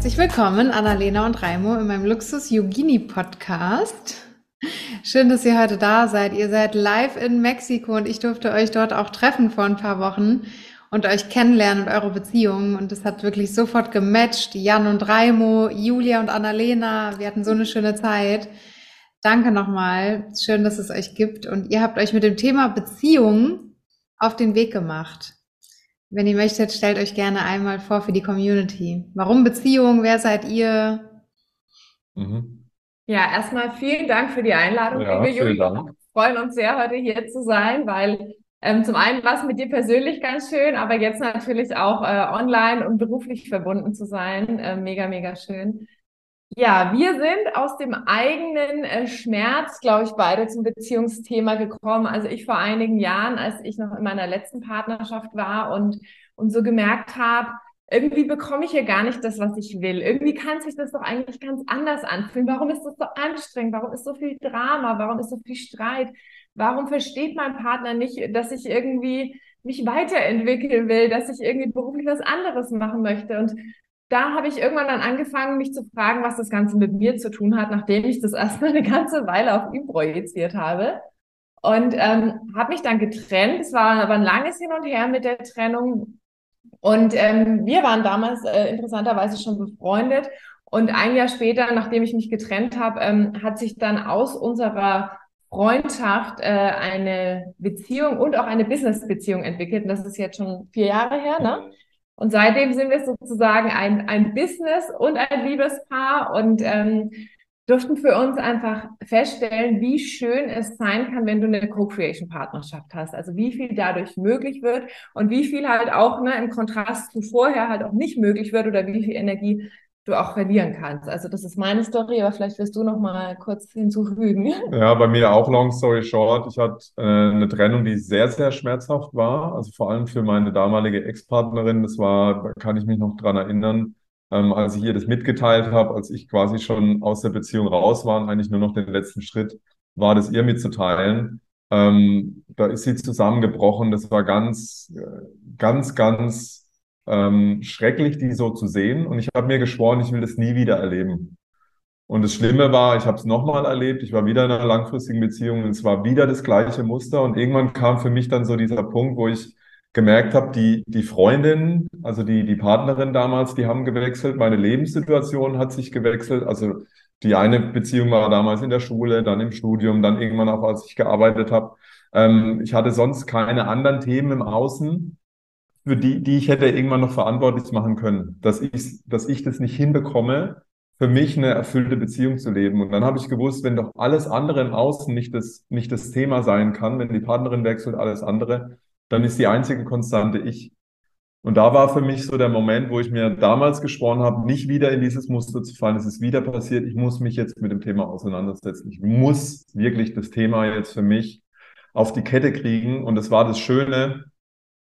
Herzlich willkommen, Annalena und Raimo, in meinem Luxus Yogini Podcast. Schön, dass ihr heute da seid. Ihr seid live in Mexiko und ich durfte euch dort auch treffen vor ein paar Wochen und euch kennenlernen und eure Beziehungen. Und es hat wirklich sofort gematcht. Jan und Raimo, Julia und Annalena, wir hatten so eine schöne Zeit. Danke nochmal. Schön, dass es euch gibt. Und ihr habt euch mit dem Thema Beziehungen auf den Weg gemacht. Wenn ihr möchtet, stellt euch gerne einmal vor für die Community. Warum Beziehung? Wer seid ihr? Mhm. Ja, erstmal vielen Dank für die Einladung, ja, liebe Julia. Wir freuen uns sehr, heute hier zu sein, weil ähm, zum einen war es mit dir persönlich ganz schön, aber jetzt natürlich auch äh, online und beruflich verbunden zu sein. Äh, mega, mega schön. Ja, wir sind aus dem eigenen äh, Schmerz, glaube ich, beide zum Beziehungsthema gekommen. Also ich vor einigen Jahren, als ich noch in meiner letzten Partnerschaft war und, und so gemerkt habe, irgendwie bekomme ich hier gar nicht das, was ich will. Irgendwie kann sich das doch eigentlich ganz anders anfühlen. Warum ist das so anstrengend? Warum ist so viel Drama? Warum ist so viel Streit? Warum versteht mein Partner nicht, dass ich irgendwie mich weiterentwickeln will, dass ich irgendwie beruflich was anderes machen möchte? Und da habe ich irgendwann dann angefangen, mich zu fragen, was das Ganze mit mir zu tun hat, nachdem ich das erstmal eine ganze Weile auf ihn projiziert habe. Und ähm, habe mich dann getrennt. Es war aber ein langes Hin und Her mit der Trennung. Und ähm, wir waren damals äh, interessanterweise schon befreundet. Und ein Jahr später, nachdem ich mich getrennt habe, ähm, hat sich dann aus unserer Freundschaft äh, eine Beziehung und auch eine Business-Beziehung entwickelt. Und das ist jetzt schon vier Jahre her, ne? Und seitdem sind wir sozusagen ein, ein Business und ein Liebespaar und ähm, durften für uns einfach feststellen, wie schön es sein kann, wenn du eine Co-Creation-Partnerschaft hast. Also wie viel dadurch möglich wird und wie viel halt auch ne, im Kontrast zu vorher halt auch nicht möglich wird oder wie viel Energie du auch verlieren kannst. Also das ist meine Story, aber vielleicht wirst du noch mal kurz hinzufügen. Ja, bei mir auch long story short. Ich hatte äh, eine Trennung, die sehr, sehr schmerzhaft war. Also vor allem für meine damalige Ex-Partnerin. Das war, da kann ich mich noch dran erinnern, ähm, als ich ihr das mitgeteilt habe, als ich quasi schon aus der Beziehung raus war und eigentlich nur noch den letzten Schritt war, das ihr mitzuteilen. Ähm, da ist sie zusammengebrochen. Das war ganz, äh, ganz, ganz ähm, schrecklich, die so zu sehen. Und ich habe mir geschworen, ich will das nie wieder erleben. Und das Schlimme war, ich habe es nochmal erlebt. Ich war wieder in einer langfristigen Beziehung und es war wieder das gleiche Muster. Und irgendwann kam für mich dann so dieser Punkt, wo ich gemerkt habe, die, die Freundin, also die, die Partnerin damals, die haben gewechselt. Meine Lebenssituation hat sich gewechselt. Also die eine Beziehung war damals in der Schule, dann im Studium, dann irgendwann auch, als ich gearbeitet habe. Ähm, ich hatte sonst keine anderen Themen im Außen für die, die ich hätte irgendwann noch verantwortlich machen können, dass ich, dass ich das nicht hinbekomme, für mich eine erfüllte Beziehung zu leben. Und dann habe ich gewusst, wenn doch alles andere im Außen nicht das, nicht das Thema sein kann, wenn die Partnerin wechselt, alles andere, dann ist die einzige Konstante ich. Und da war für mich so der Moment, wo ich mir damals geschworen habe, nicht wieder in dieses Muster zu fallen. Es ist wieder passiert. Ich muss mich jetzt mit dem Thema auseinandersetzen. Ich muss wirklich das Thema jetzt für mich auf die Kette kriegen. Und das war das Schöne,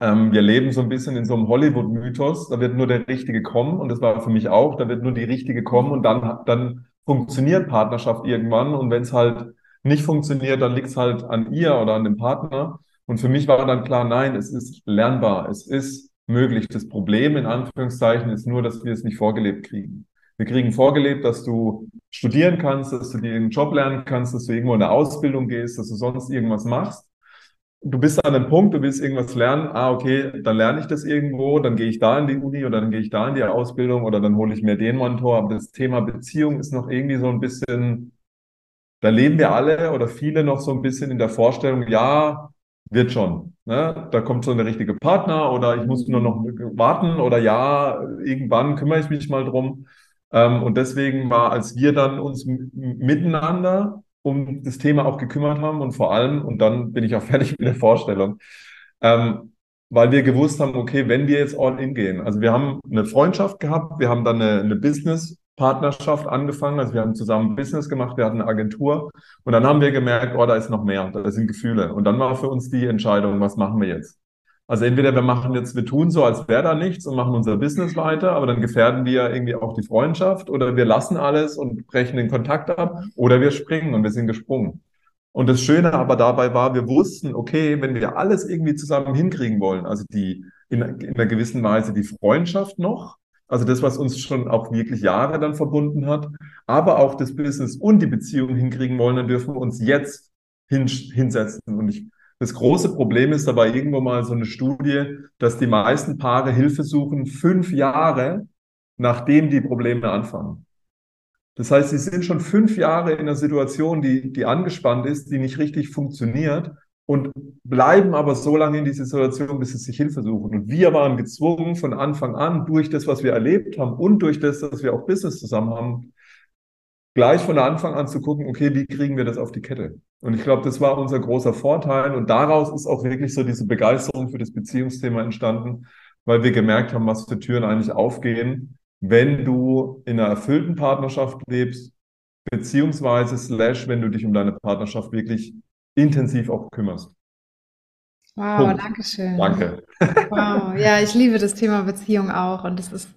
ähm, wir leben so ein bisschen in so einem Hollywood-Mythos. Da wird nur der Richtige kommen und das war für mich auch. Da wird nur die Richtige kommen und dann, dann funktioniert Partnerschaft irgendwann. Und wenn es halt nicht funktioniert, dann liegt es halt an ihr oder an dem Partner. Und für mich war dann klar, nein, es ist lernbar, es ist möglich. Das Problem in Anführungszeichen ist nur, dass wir es nicht vorgelebt kriegen. Wir kriegen vorgelebt, dass du studieren kannst, dass du dir einen Job lernen kannst, dass du irgendwo in eine Ausbildung gehst, dass du sonst irgendwas machst du bist an einem Punkt, du willst irgendwas lernen, ah, okay, dann lerne ich das irgendwo, dann gehe ich da in die Uni oder dann gehe ich da in die Ausbildung oder dann hole ich mir den Mentor. Aber das Thema Beziehung ist noch irgendwie so ein bisschen, da leben wir alle oder viele noch so ein bisschen in der Vorstellung, ja, wird schon. Ne? Da kommt so eine richtige Partner oder ich muss nur noch warten oder ja, irgendwann kümmere ich mich mal drum. Ähm, und deswegen war, als wir dann uns miteinander um das Thema auch gekümmert haben und vor allem, und dann bin ich auch fertig mit der Vorstellung, ähm, weil wir gewusst haben, okay, wenn wir jetzt all in gehen, also wir haben eine Freundschaft gehabt, wir haben dann eine, eine business Partnerschaft angefangen. Also wir haben zusammen Business gemacht, wir hatten eine Agentur und dann haben wir gemerkt, oh, da ist noch mehr, da sind Gefühle. Und dann war für uns die Entscheidung, was machen wir jetzt? Also entweder wir machen jetzt, wir tun so, als wäre da nichts und machen unser Business weiter, aber dann gefährden wir irgendwie auch die Freundschaft oder wir lassen alles und brechen den Kontakt ab oder wir springen und wir sind gesprungen. Und das Schöne aber dabei war, wir wussten, okay, wenn wir alles irgendwie zusammen hinkriegen wollen, also die in, in einer gewissen Weise die Freundschaft noch, also das, was uns schon auch wirklich Jahre dann verbunden hat, aber auch das Business und die Beziehung hinkriegen wollen, dann dürfen wir uns jetzt hin, hinsetzen. Und ich, das große Problem ist dabei irgendwo mal so eine Studie, dass die meisten Paare Hilfe suchen fünf Jahre, nachdem die Probleme anfangen. Das heißt, sie sind schon fünf Jahre in einer Situation, die, die angespannt ist, die nicht richtig funktioniert und bleiben aber so lange in dieser Situation, bis sie sich Hilfe suchen. Und wir waren gezwungen, von Anfang an, durch das, was wir erlebt haben und durch das, dass wir auch Business zusammen haben, gleich von Anfang an zu gucken, okay, wie kriegen wir das auf die Kette? Und ich glaube, das war unser großer Vorteil. Und daraus ist auch wirklich so diese Begeisterung für das Beziehungsthema entstanden, weil wir gemerkt haben, was für Türen eigentlich aufgehen, wenn du in einer erfüllten Partnerschaft lebst, beziehungsweise slash, wenn du dich um deine Partnerschaft wirklich intensiv auch kümmerst. Wow, Punkt. danke schön. Danke. Wow, ja, ich liebe das Thema Beziehung auch und es ist,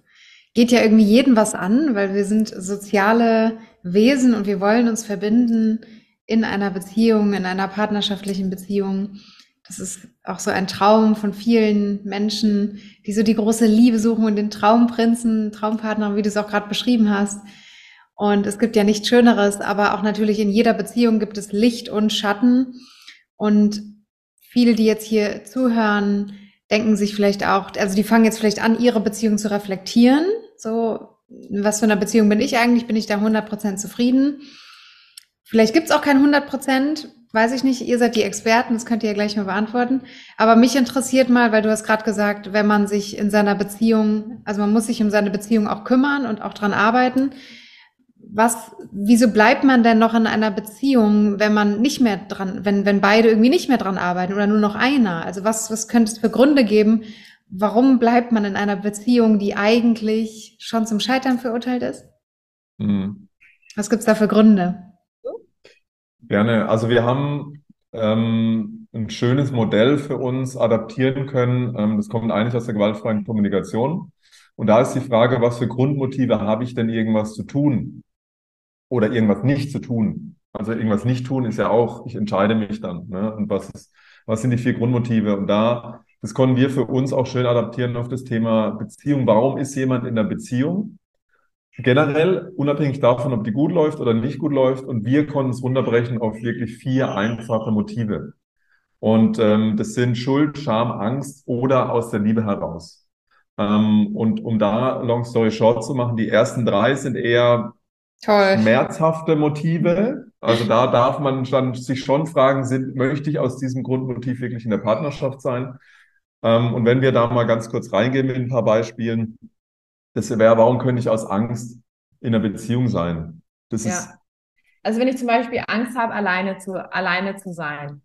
geht ja irgendwie jeden was an, weil wir sind soziale Wesen und wir wollen uns verbinden in einer Beziehung, in einer partnerschaftlichen Beziehung. Das ist auch so ein Traum von vielen Menschen, die so die große Liebe suchen und den Traumprinzen, Traumpartner, wie du es auch gerade beschrieben hast. Und es gibt ja nichts Schöneres, aber auch natürlich in jeder Beziehung gibt es Licht und Schatten. Und viele, die jetzt hier zuhören, denken sich vielleicht auch, also die fangen jetzt vielleicht an, ihre Beziehung zu reflektieren. So, was für eine Beziehung bin ich eigentlich? Bin ich da 100% zufrieden? Vielleicht gibt's auch kein 100%, weiß ich nicht. Ihr seid die Experten, das könnt ihr ja gleich mal beantworten. Aber mich interessiert mal, weil du hast gerade gesagt, wenn man sich in seiner Beziehung, also man muss sich um seine Beziehung auch kümmern und auch dran arbeiten was, wieso bleibt man denn noch in einer Beziehung, wenn man nicht mehr dran, wenn, wenn beide irgendwie nicht mehr dran arbeiten oder nur noch einer? Also was, was könnte es für Gründe geben? Warum bleibt man in einer Beziehung, die eigentlich schon zum Scheitern verurteilt ist? Mhm. Was gibt's da für Gründe? Gerne. Also wir haben ähm, ein schönes Modell für uns adaptieren können. Ähm, das kommt eigentlich aus der gewaltfreien Kommunikation. Und da ist die Frage, was für Grundmotive habe ich denn irgendwas zu tun? oder irgendwas nicht zu tun. Also irgendwas nicht tun ist ja auch, ich entscheide mich dann. Ne? Und was, ist, was sind die vier Grundmotive? Und da, das konnten wir für uns auch schön adaptieren auf das Thema Beziehung. Warum ist jemand in der Beziehung? Generell, unabhängig davon, ob die gut läuft oder nicht gut läuft. Und wir konnten es runterbrechen auf wirklich vier einfache Motive. Und ähm, das sind Schuld, Scham, Angst oder aus der Liebe heraus. Ähm, und um da Long Story Short zu machen, die ersten drei sind eher Toll. schmerzhafte Motive. Also da darf man dann sich schon fragen, sind, möchte ich aus diesem Grundmotiv wirklich in der Partnerschaft sein? Ähm, und wenn wir da mal ganz kurz reingehen mit ein paar Beispielen, das wäre, warum könnte ich aus Angst in einer Beziehung sein? Das ja. ist. Also wenn ich zum Beispiel Angst habe, alleine zu, alleine zu sein.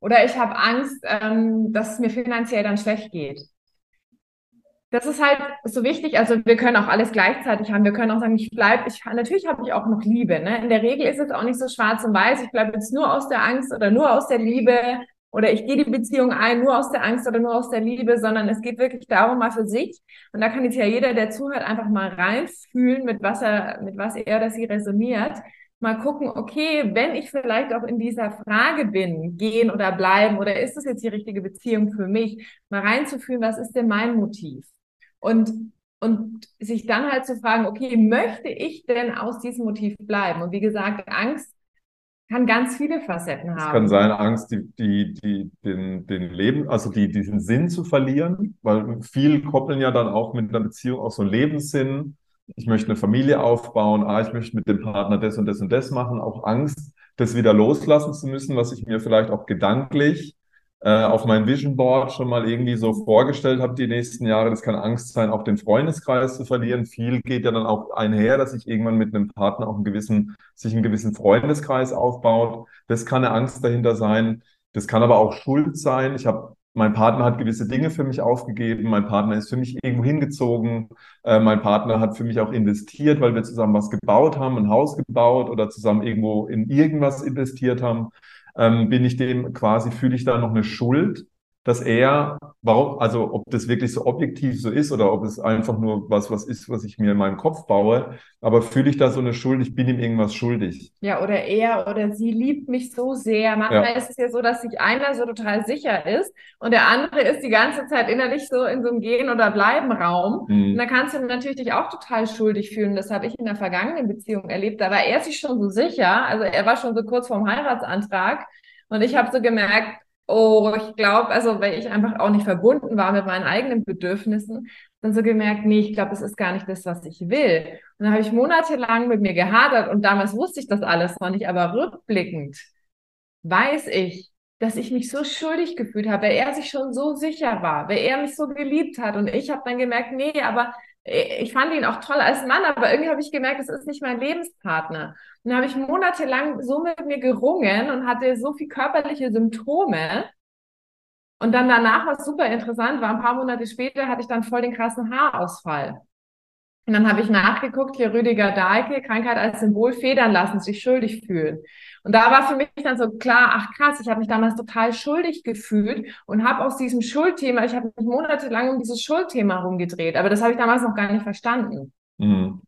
Oder ich habe Angst, ähm, dass es mir finanziell dann schlecht geht das ist halt so wichtig. Also wir können auch alles gleichzeitig haben. Wir können auch sagen, ich bleibe, ich, natürlich habe ich auch noch Liebe. Ne? In der Regel ist es auch nicht so schwarz und weiß. Ich bleibe jetzt nur aus der Angst oder nur aus der Liebe oder ich gehe die Beziehung ein nur aus der Angst oder nur aus der Liebe, sondern es geht wirklich darum, mal für sich. Und da kann jetzt ja jeder, der zuhört, einfach mal reinfühlen, mit was er, mit was er oder sie resoniert. Mal gucken, okay, wenn ich vielleicht auch in dieser Frage bin, gehen oder bleiben, oder ist das jetzt die richtige Beziehung für mich, mal reinzufühlen, was ist denn mein Motiv? Und, und sich dann halt zu fragen, okay, möchte ich denn aus diesem Motiv bleiben? Und wie gesagt, Angst kann ganz viele Facetten haben. Es kann sein, Angst, die, die, die, den, den Leben, also die, diesen Sinn zu verlieren, weil viel koppeln ja dann auch mit einer Beziehung auch so einen Lebenssinn. Ich möchte eine Familie aufbauen, ah, ich möchte mit dem Partner das und das und das machen, auch Angst, das wieder loslassen zu müssen, was ich mir vielleicht auch gedanklich auf meinem Vision Board schon mal irgendwie so vorgestellt habe die nächsten Jahre. Das kann Angst sein, auch den Freundeskreis zu verlieren. Viel geht ja dann auch einher, dass sich irgendwann mit einem Partner auch einen gewissen, sich einen gewissen Freundeskreis aufbaut. Das kann eine Angst dahinter sein. Das kann aber auch Schuld sein. Ich habe mein Partner hat gewisse Dinge für mich aufgegeben, mein Partner ist für mich irgendwo hingezogen, äh, mein Partner hat für mich auch investiert, weil wir zusammen was gebaut haben, ein Haus gebaut oder zusammen irgendwo in irgendwas investiert haben, ähm, bin ich dem quasi, fühle ich da noch eine Schuld dass er, warum, also ob das wirklich so objektiv so ist oder ob es einfach nur was, was ist, was ich mir in meinem Kopf baue, aber fühle ich da so eine Schuld, ich bin ihm irgendwas schuldig. Ja, oder er oder sie liebt mich so sehr. Manchmal ja. ist es ja so, dass sich einer so total sicher ist und der andere ist die ganze Zeit innerlich so in so einem Gehen- oder Bleiben-Raum. Mhm. Und da kannst du natürlich dich auch total schuldig fühlen. Das habe ich in der vergangenen Beziehung erlebt. Da war er sich schon so sicher, also er war schon so kurz vorm Heiratsantrag. Und ich habe so gemerkt, Oh, ich glaube, also weil ich einfach auch nicht verbunden war mit meinen eigenen Bedürfnissen, dann so gemerkt, nee, ich glaube, es ist gar nicht das, was ich will. Und dann habe ich monatelang mit mir gehadert und damals wusste ich das alles noch nicht, aber rückblickend weiß ich, dass ich mich so schuldig gefühlt habe, weil er sich schon so sicher war, weil er mich so geliebt hat und ich habe dann gemerkt, nee, aber ich fand ihn auch toll als Mann, aber irgendwie habe ich gemerkt, es ist nicht mein Lebenspartner. Dann habe ich monatelang so mit mir gerungen und hatte so viel körperliche Symptome. Und dann danach, was super interessant war, ein paar Monate später hatte ich dann voll den krassen Haarausfall. Und dann habe ich nachgeguckt, hier Rüdiger Dahlke, Krankheit als Symbol, Federn lassen, sich schuldig fühlen. Und da war für mich dann so klar, ach krass, ich habe mich damals total schuldig gefühlt und habe aus diesem Schuldthema, ich habe mich monatelang um dieses Schuldthema rumgedreht, aber das habe ich damals noch gar nicht verstanden. Mhm.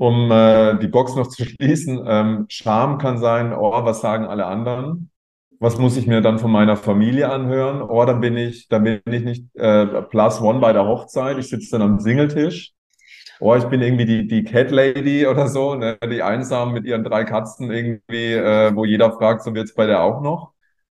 Um äh, die Box noch zu schließen, ähm, Scham kann sein, oh, was sagen alle anderen? Was muss ich mir dann von meiner Familie anhören? Oh, dann bin ich, dann bin ich nicht äh, plus one bei der Hochzeit. Ich sitze dann am Singletisch oh, ich bin irgendwie die, die Cat Lady oder so, ne? die einsam mit ihren drei Katzen irgendwie, äh, wo jeder fragt, so wird's bei der auch noch.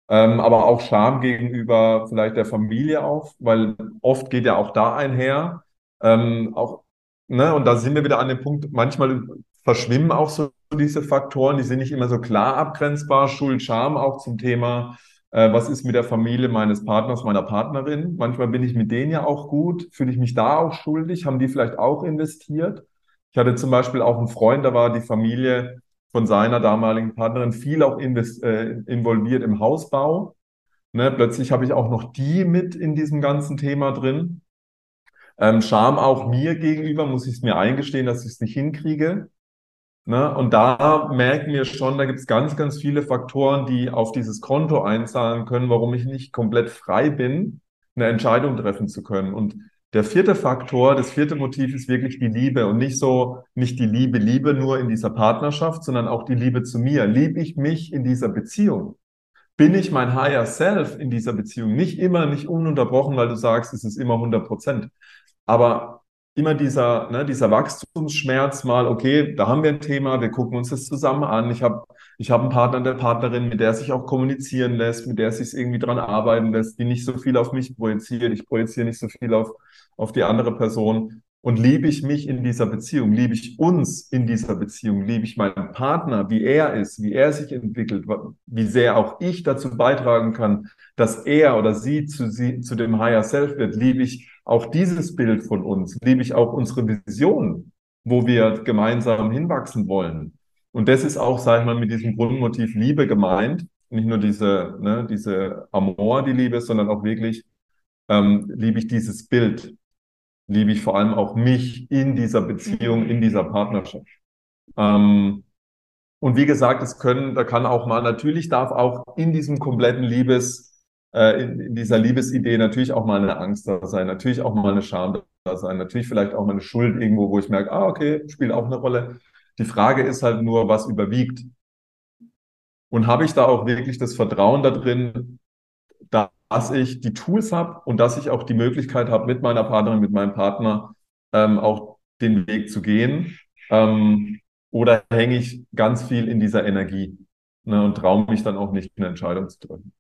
Ähm, aber auch Scham gegenüber vielleicht der Familie auf, weil oft geht ja auch da einher. Ähm, auch, ne, und da sind wir wieder an dem Punkt, manchmal verschwimmen auch so diese Faktoren, die sind nicht immer so klar abgrenzbar. Schuld, Scham auch zum Thema äh, was ist mit der Familie meines Partners, meiner Partnerin. Manchmal bin ich mit denen ja auch gut, fühle ich mich da auch schuldig, haben die vielleicht auch investiert. Ich hatte zum Beispiel auch einen Freund, da war die Familie von seiner damaligen Partnerin viel auch äh, involviert im Hausbau. Ne, plötzlich habe ich auch noch die mit in diesem ganzen Thema drin. Ähm, Scham auch mir gegenüber, muss ich es mir eingestehen, dass ich es nicht hinkriege. Ne? Und da merken wir schon, da gibt es ganz, ganz viele Faktoren, die auf dieses Konto einzahlen können, warum ich nicht komplett frei bin, eine Entscheidung treffen zu können. Und der vierte Faktor, das vierte Motiv ist wirklich die Liebe und nicht so, nicht die Liebe, Liebe nur in dieser Partnerschaft, sondern auch die Liebe zu mir. Liebe ich mich in dieser Beziehung? Bin ich mein Higher Self in dieser Beziehung? Nicht immer, nicht ununterbrochen, weil du sagst, es ist immer 100 Prozent. Aber immer dieser, ne, dieser Wachstumsschmerz mal, okay, da haben wir ein Thema, wir gucken uns das zusammen an. Ich habe ich hab einen Partner, eine Partnerin, mit der sich auch kommunizieren lässt, mit der sich irgendwie dran arbeiten lässt, die nicht so viel auf mich projiziert. Ich projiziere nicht so viel auf, auf die andere Person. Und liebe ich mich in dieser Beziehung? Liebe ich uns in dieser Beziehung? Liebe ich meinen Partner, wie er ist, wie er sich entwickelt, wie sehr auch ich dazu beitragen kann, dass er oder sie zu, sie, zu dem Higher Self wird? Liebe ich auch dieses Bild von uns? Liebe ich auch unsere Vision, wo wir gemeinsam hinwachsen wollen? Und das ist auch, sage ich mal, mit diesem Grundmotiv Liebe gemeint. Nicht nur diese, ne, diese Amor, die Liebe, sondern auch wirklich ähm, liebe ich dieses Bild liebe ich vor allem auch mich in dieser Beziehung, in dieser Partnerschaft. Ähm, und wie gesagt, es können, da kann auch mal, natürlich darf auch in diesem kompletten Liebes, äh, in, in dieser Liebesidee natürlich auch mal eine Angst da sein, natürlich auch mal eine Scham da sein, natürlich vielleicht auch mal eine Schuld irgendwo, wo ich merke, ah, okay, spielt auch eine Rolle. Die Frage ist halt nur, was überwiegt. Und habe ich da auch wirklich das Vertrauen da drin, da dass ich die Tools habe und dass ich auch die Möglichkeit habe, mit meiner Partnerin, mit meinem Partner ähm, auch den Weg zu gehen? Ähm, oder hänge ich ganz viel in dieser Energie ne, und traue mich dann auch nicht, eine Entscheidung zu treffen?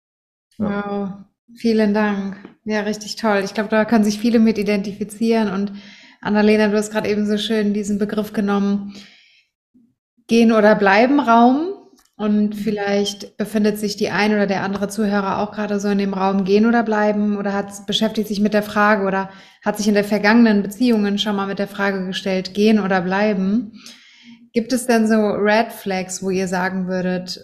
Ja. Wow, vielen Dank. Ja, richtig toll. Ich glaube, da können sich viele mit identifizieren. Und Annalena, du hast gerade eben so schön diesen Begriff genommen. Gehen oder bleiben Raum. Und vielleicht befindet sich die ein oder der andere Zuhörer auch gerade so in dem Raum gehen oder bleiben oder hat beschäftigt sich mit der Frage oder hat sich in der vergangenen Beziehungen schon mal mit der Frage gestellt, gehen oder bleiben. Gibt es denn so Red Flags, wo ihr sagen würdet,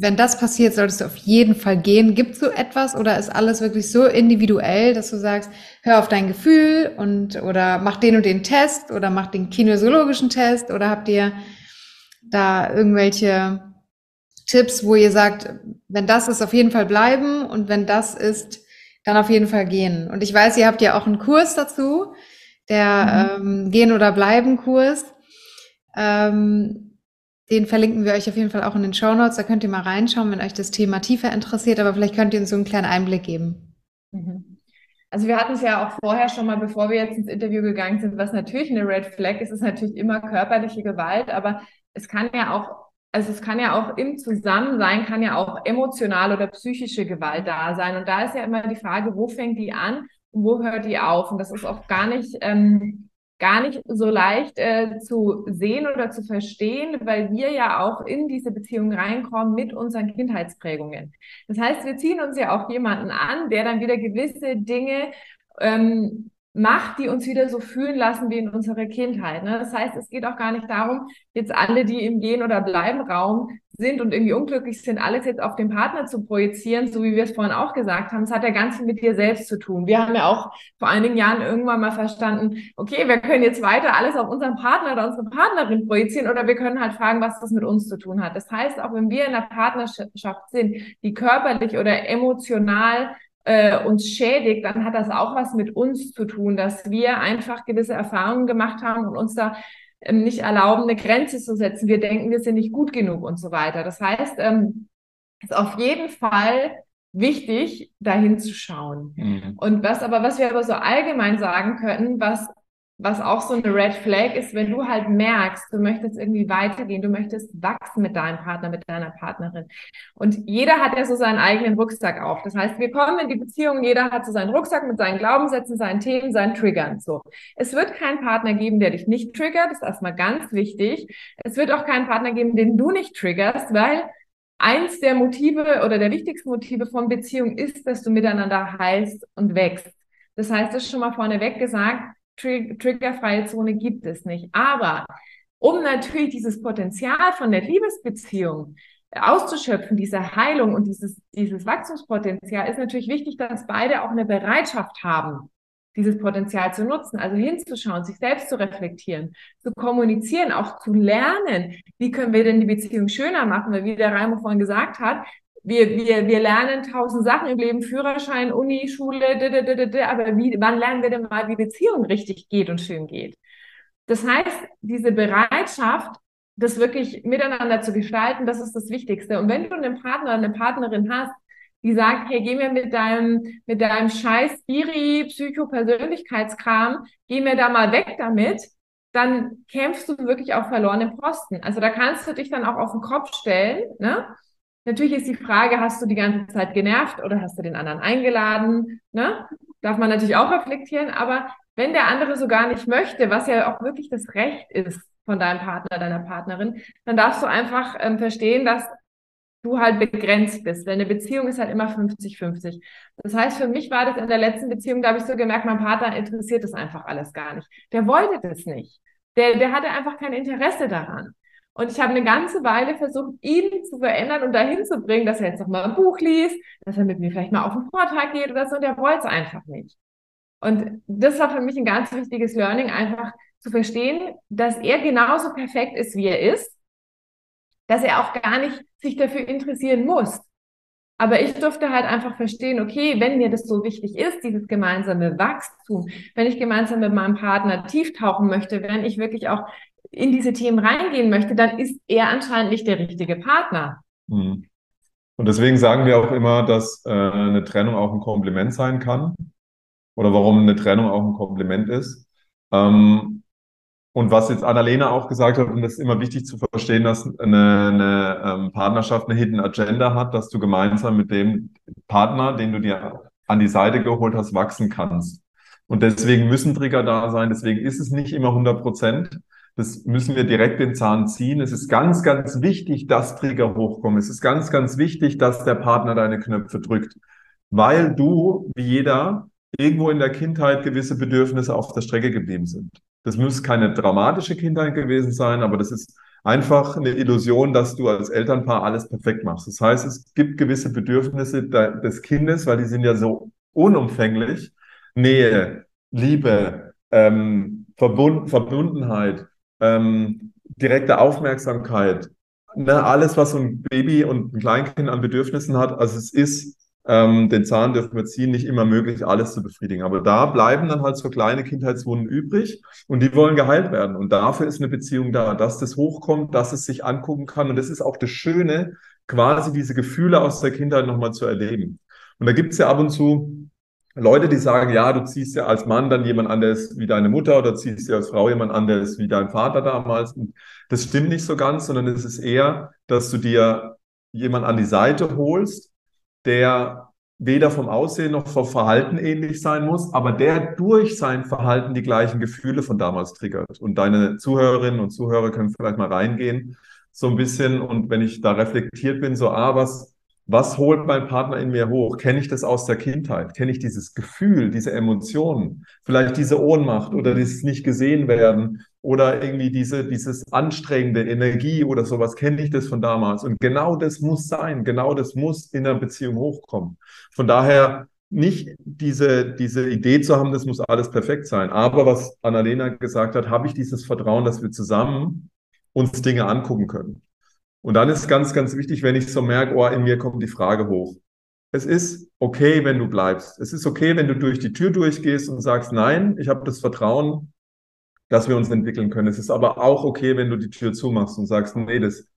wenn das passiert, solltest du auf jeden Fall gehen. Gibt es so etwas oder ist alles wirklich so individuell, dass du sagst, hör auf dein Gefühl und oder mach den und den Test oder mach den kinesiologischen Test oder habt ihr da irgendwelche Tipps, wo ihr sagt, wenn das ist, auf jeden Fall bleiben und wenn das ist, dann auf jeden Fall gehen. Und ich weiß, ihr habt ja auch einen Kurs dazu, der mhm. ähm, Gehen oder Bleiben Kurs. Ähm, den verlinken wir euch auf jeden Fall auch in den Show Notes. Da könnt ihr mal reinschauen, wenn euch das Thema tiefer interessiert. Aber vielleicht könnt ihr uns so einen kleinen Einblick geben. Mhm. Also wir hatten es ja auch vorher schon mal, bevor wir jetzt ins Interview gegangen sind, was natürlich eine Red Flag ist, ist natürlich immer körperliche Gewalt, aber es kann ja auch, also es kann ja auch im Zusammensein, kann ja auch emotionale oder psychische Gewalt da sein. Und da ist ja immer die Frage, wo fängt die an und wo hört die auf? Und das ist auch gar nicht ähm, gar nicht so leicht äh, zu sehen oder zu verstehen, weil wir ja auch in diese Beziehung reinkommen mit unseren Kindheitsprägungen. Das heißt, wir ziehen uns ja auch jemanden an, der dann wieder gewisse Dinge ähm, macht, die uns wieder so fühlen lassen wie in unserer Kindheit. Ne? Das heißt, es geht auch gar nicht darum, jetzt alle, die im Gehen oder Bleiben Raum sind und irgendwie unglücklich sind, alles jetzt auf den Partner zu projizieren, so wie wir es vorhin auch gesagt haben. Es hat ja ganz viel mit dir selbst zu tun. Wir haben ja auch vor einigen Jahren irgendwann mal verstanden, okay, wir können jetzt weiter alles auf unseren Partner oder unsere Partnerin projizieren oder wir können halt fragen, was das mit uns zu tun hat. Das heißt, auch wenn wir in einer Partnerschaft sind, die körperlich oder emotional äh, uns schädigt, dann hat das auch was mit uns zu tun, dass wir einfach gewisse Erfahrungen gemacht haben und uns da nicht erlauben, eine Grenze zu setzen. Wir denken, wir sind nicht gut genug und so weiter. Das heißt, ähm, ist auf jeden Fall wichtig, dahin zu schauen. Mhm. Und was aber, was wir aber so allgemein sagen können, was was auch so eine Red Flag ist, wenn du halt merkst, du möchtest irgendwie weitergehen, du möchtest wachsen mit deinem Partner, mit deiner Partnerin. Und jeder hat ja so seinen eigenen Rucksack auf. Das heißt, wir kommen in die Beziehung, jeder hat so seinen Rucksack mit seinen Glaubenssätzen, seinen Themen, seinen Triggern. So. Es wird keinen Partner geben, der dich nicht triggert. Das ist erstmal ganz wichtig. Es wird auch keinen Partner geben, den du nicht triggerst, weil eins der Motive oder der wichtigsten Motive von Beziehung ist, dass du miteinander heilst und wächst. Das heißt, das ist schon mal vorneweg gesagt, triggerfreie Zone gibt es nicht. Aber um natürlich dieses Potenzial von der Liebesbeziehung auszuschöpfen, diese Heilung und dieses, dieses Wachstumspotenzial, ist natürlich wichtig, dass beide auch eine Bereitschaft haben, dieses Potenzial zu nutzen, also hinzuschauen, sich selbst zu reflektieren, zu kommunizieren, auch zu lernen, wie können wir denn die Beziehung schöner machen, weil wie der Raimo vorhin gesagt hat, wir, wir, wir lernen tausend Sachen im Leben, Führerschein, Uni, Schule, aber wie, wann lernen wir denn mal, wie Beziehung richtig geht und schön geht? Das heißt, diese Bereitschaft, das wirklich miteinander zu gestalten, das ist das Wichtigste. Und wenn du einen Partner oder eine Partnerin hast, die sagt, hey, geh mir mit deinem, mit deinem scheiß Spiri, Psycho-Persönlichkeitskram, geh mir da mal weg damit, dann kämpfst du wirklich auf verlorenen Posten. Also da kannst du dich dann auch auf den Kopf stellen, ne? Natürlich ist die Frage, hast du die ganze Zeit genervt oder hast du den anderen eingeladen? Ne? Darf man natürlich auch reflektieren, aber wenn der andere so gar nicht möchte, was ja auch wirklich das Recht ist von deinem Partner, deiner Partnerin, dann darfst du einfach ähm, verstehen, dass du halt begrenzt bist. Denn eine Beziehung ist halt immer 50-50. Das heißt, für mich war das in der letzten Beziehung, da habe ich so gemerkt, mein Partner interessiert das einfach alles gar nicht. Der wollte das nicht. Der, der hatte einfach kein Interesse daran. Und ich habe eine ganze Weile versucht, ihn zu verändern und dahin zu bringen, dass er jetzt noch mal ein Buch liest, dass er mit mir vielleicht mal auf einen Vortrag geht oder so. Und er wollte es einfach nicht. Und das war für mich ein ganz wichtiges Learning, einfach zu verstehen, dass er genauso perfekt ist, wie er ist, dass er auch gar nicht sich dafür interessieren muss. Aber ich durfte halt einfach verstehen, okay, wenn mir das so wichtig ist, dieses gemeinsame Wachstum, wenn ich gemeinsam mit meinem Partner tief tauchen möchte, wenn ich wirklich auch in diese Themen reingehen möchte, dann ist er anscheinend nicht der richtige Partner. Hm. Und deswegen sagen wir auch immer, dass äh, eine Trennung auch ein Kompliment sein kann oder warum eine Trennung auch ein Kompliment ist. Ähm, und was jetzt Annalena auch gesagt hat, und das ist immer wichtig zu verstehen, dass eine, eine ähm, Partnerschaft eine Hidden Agenda hat, dass du gemeinsam mit dem Partner, den du dir an die Seite geholt hast, wachsen kannst. Und deswegen müssen Trigger da sein, deswegen ist es nicht immer 100 Prozent. Das müssen wir direkt den Zahn ziehen. Es ist ganz, ganz wichtig, dass Trigger hochkommen. Es ist ganz, ganz wichtig, dass der Partner deine Knöpfe drückt, weil du, wie jeder, irgendwo in der Kindheit gewisse Bedürfnisse auf der Strecke geblieben sind. Das muss keine dramatische Kindheit gewesen sein, aber das ist einfach eine Illusion, dass du als Elternpaar alles perfekt machst. Das heißt, es gibt gewisse Bedürfnisse des Kindes, weil die sind ja so unumfänglich. Nähe, Liebe, ähm, Verbund, Verbundenheit, ähm, direkte Aufmerksamkeit, ne, alles, was so ein Baby und ein Kleinkind an Bedürfnissen hat. Also es ist ähm, den Zahn dürfen wir ziehen, nicht immer möglich, alles zu befriedigen. Aber da bleiben dann halt so kleine Kindheitswunden übrig und die wollen geheilt werden. Und dafür ist eine Beziehung da, dass das hochkommt, dass es sich angucken kann. Und das ist auch das Schöne, quasi diese Gefühle aus der Kindheit nochmal zu erleben. Und da gibt es ja ab und zu Leute, die sagen, ja, du ziehst ja als Mann dann jemand anderes wie deine Mutter oder ziehst ja als Frau jemand anderes wie dein Vater damals. Und das stimmt nicht so ganz, sondern es ist eher, dass du dir jemand an die Seite holst, der weder vom Aussehen noch vom Verhalten ähnlich sein muss, aber der durch sein Verhalten die gleichen Gefühle von damals triggert. Und deine Zuhörerinnen und Zuhörer können vielleicht mal reingehen, so ein bisschen. Und wenn ich da reflektiert bin, so, ah, was, was holt mein Partner in mir hoch? Kenne ich das aus der Kindheit? Kenne ich dieses Gefühl, diese Emotionen? Vielleicht diese Ohnmacht oder dieses nicht gesehen werden oder irgendwie diese, dieses anstrengende Energie oder sowas, kenne ich das von damals. Und genau das muss sein, genau das muss in der Beziehung hochkommen. Von daher nicht diese, diese Idee zu haben, das muss alles perfekt sein. Aber was Annalena gesagt hat, habe ich dieses Vertrauen, dass wir zusammen uns Dinge angucken können. Und dann ist ganz, ganz wichtig, wenn ich so merke, oh, in mir kommt die Frage hoch. Es ist okay, wenn du bleibst. Es ist okay, wenn du durch die Tür durchgehst und sagst, nein, ich habe das Vertrauen, dass wir uns entwickeln können. Es ist aber auch okay, wenn du die Tür zumachst und sagst, nee, das,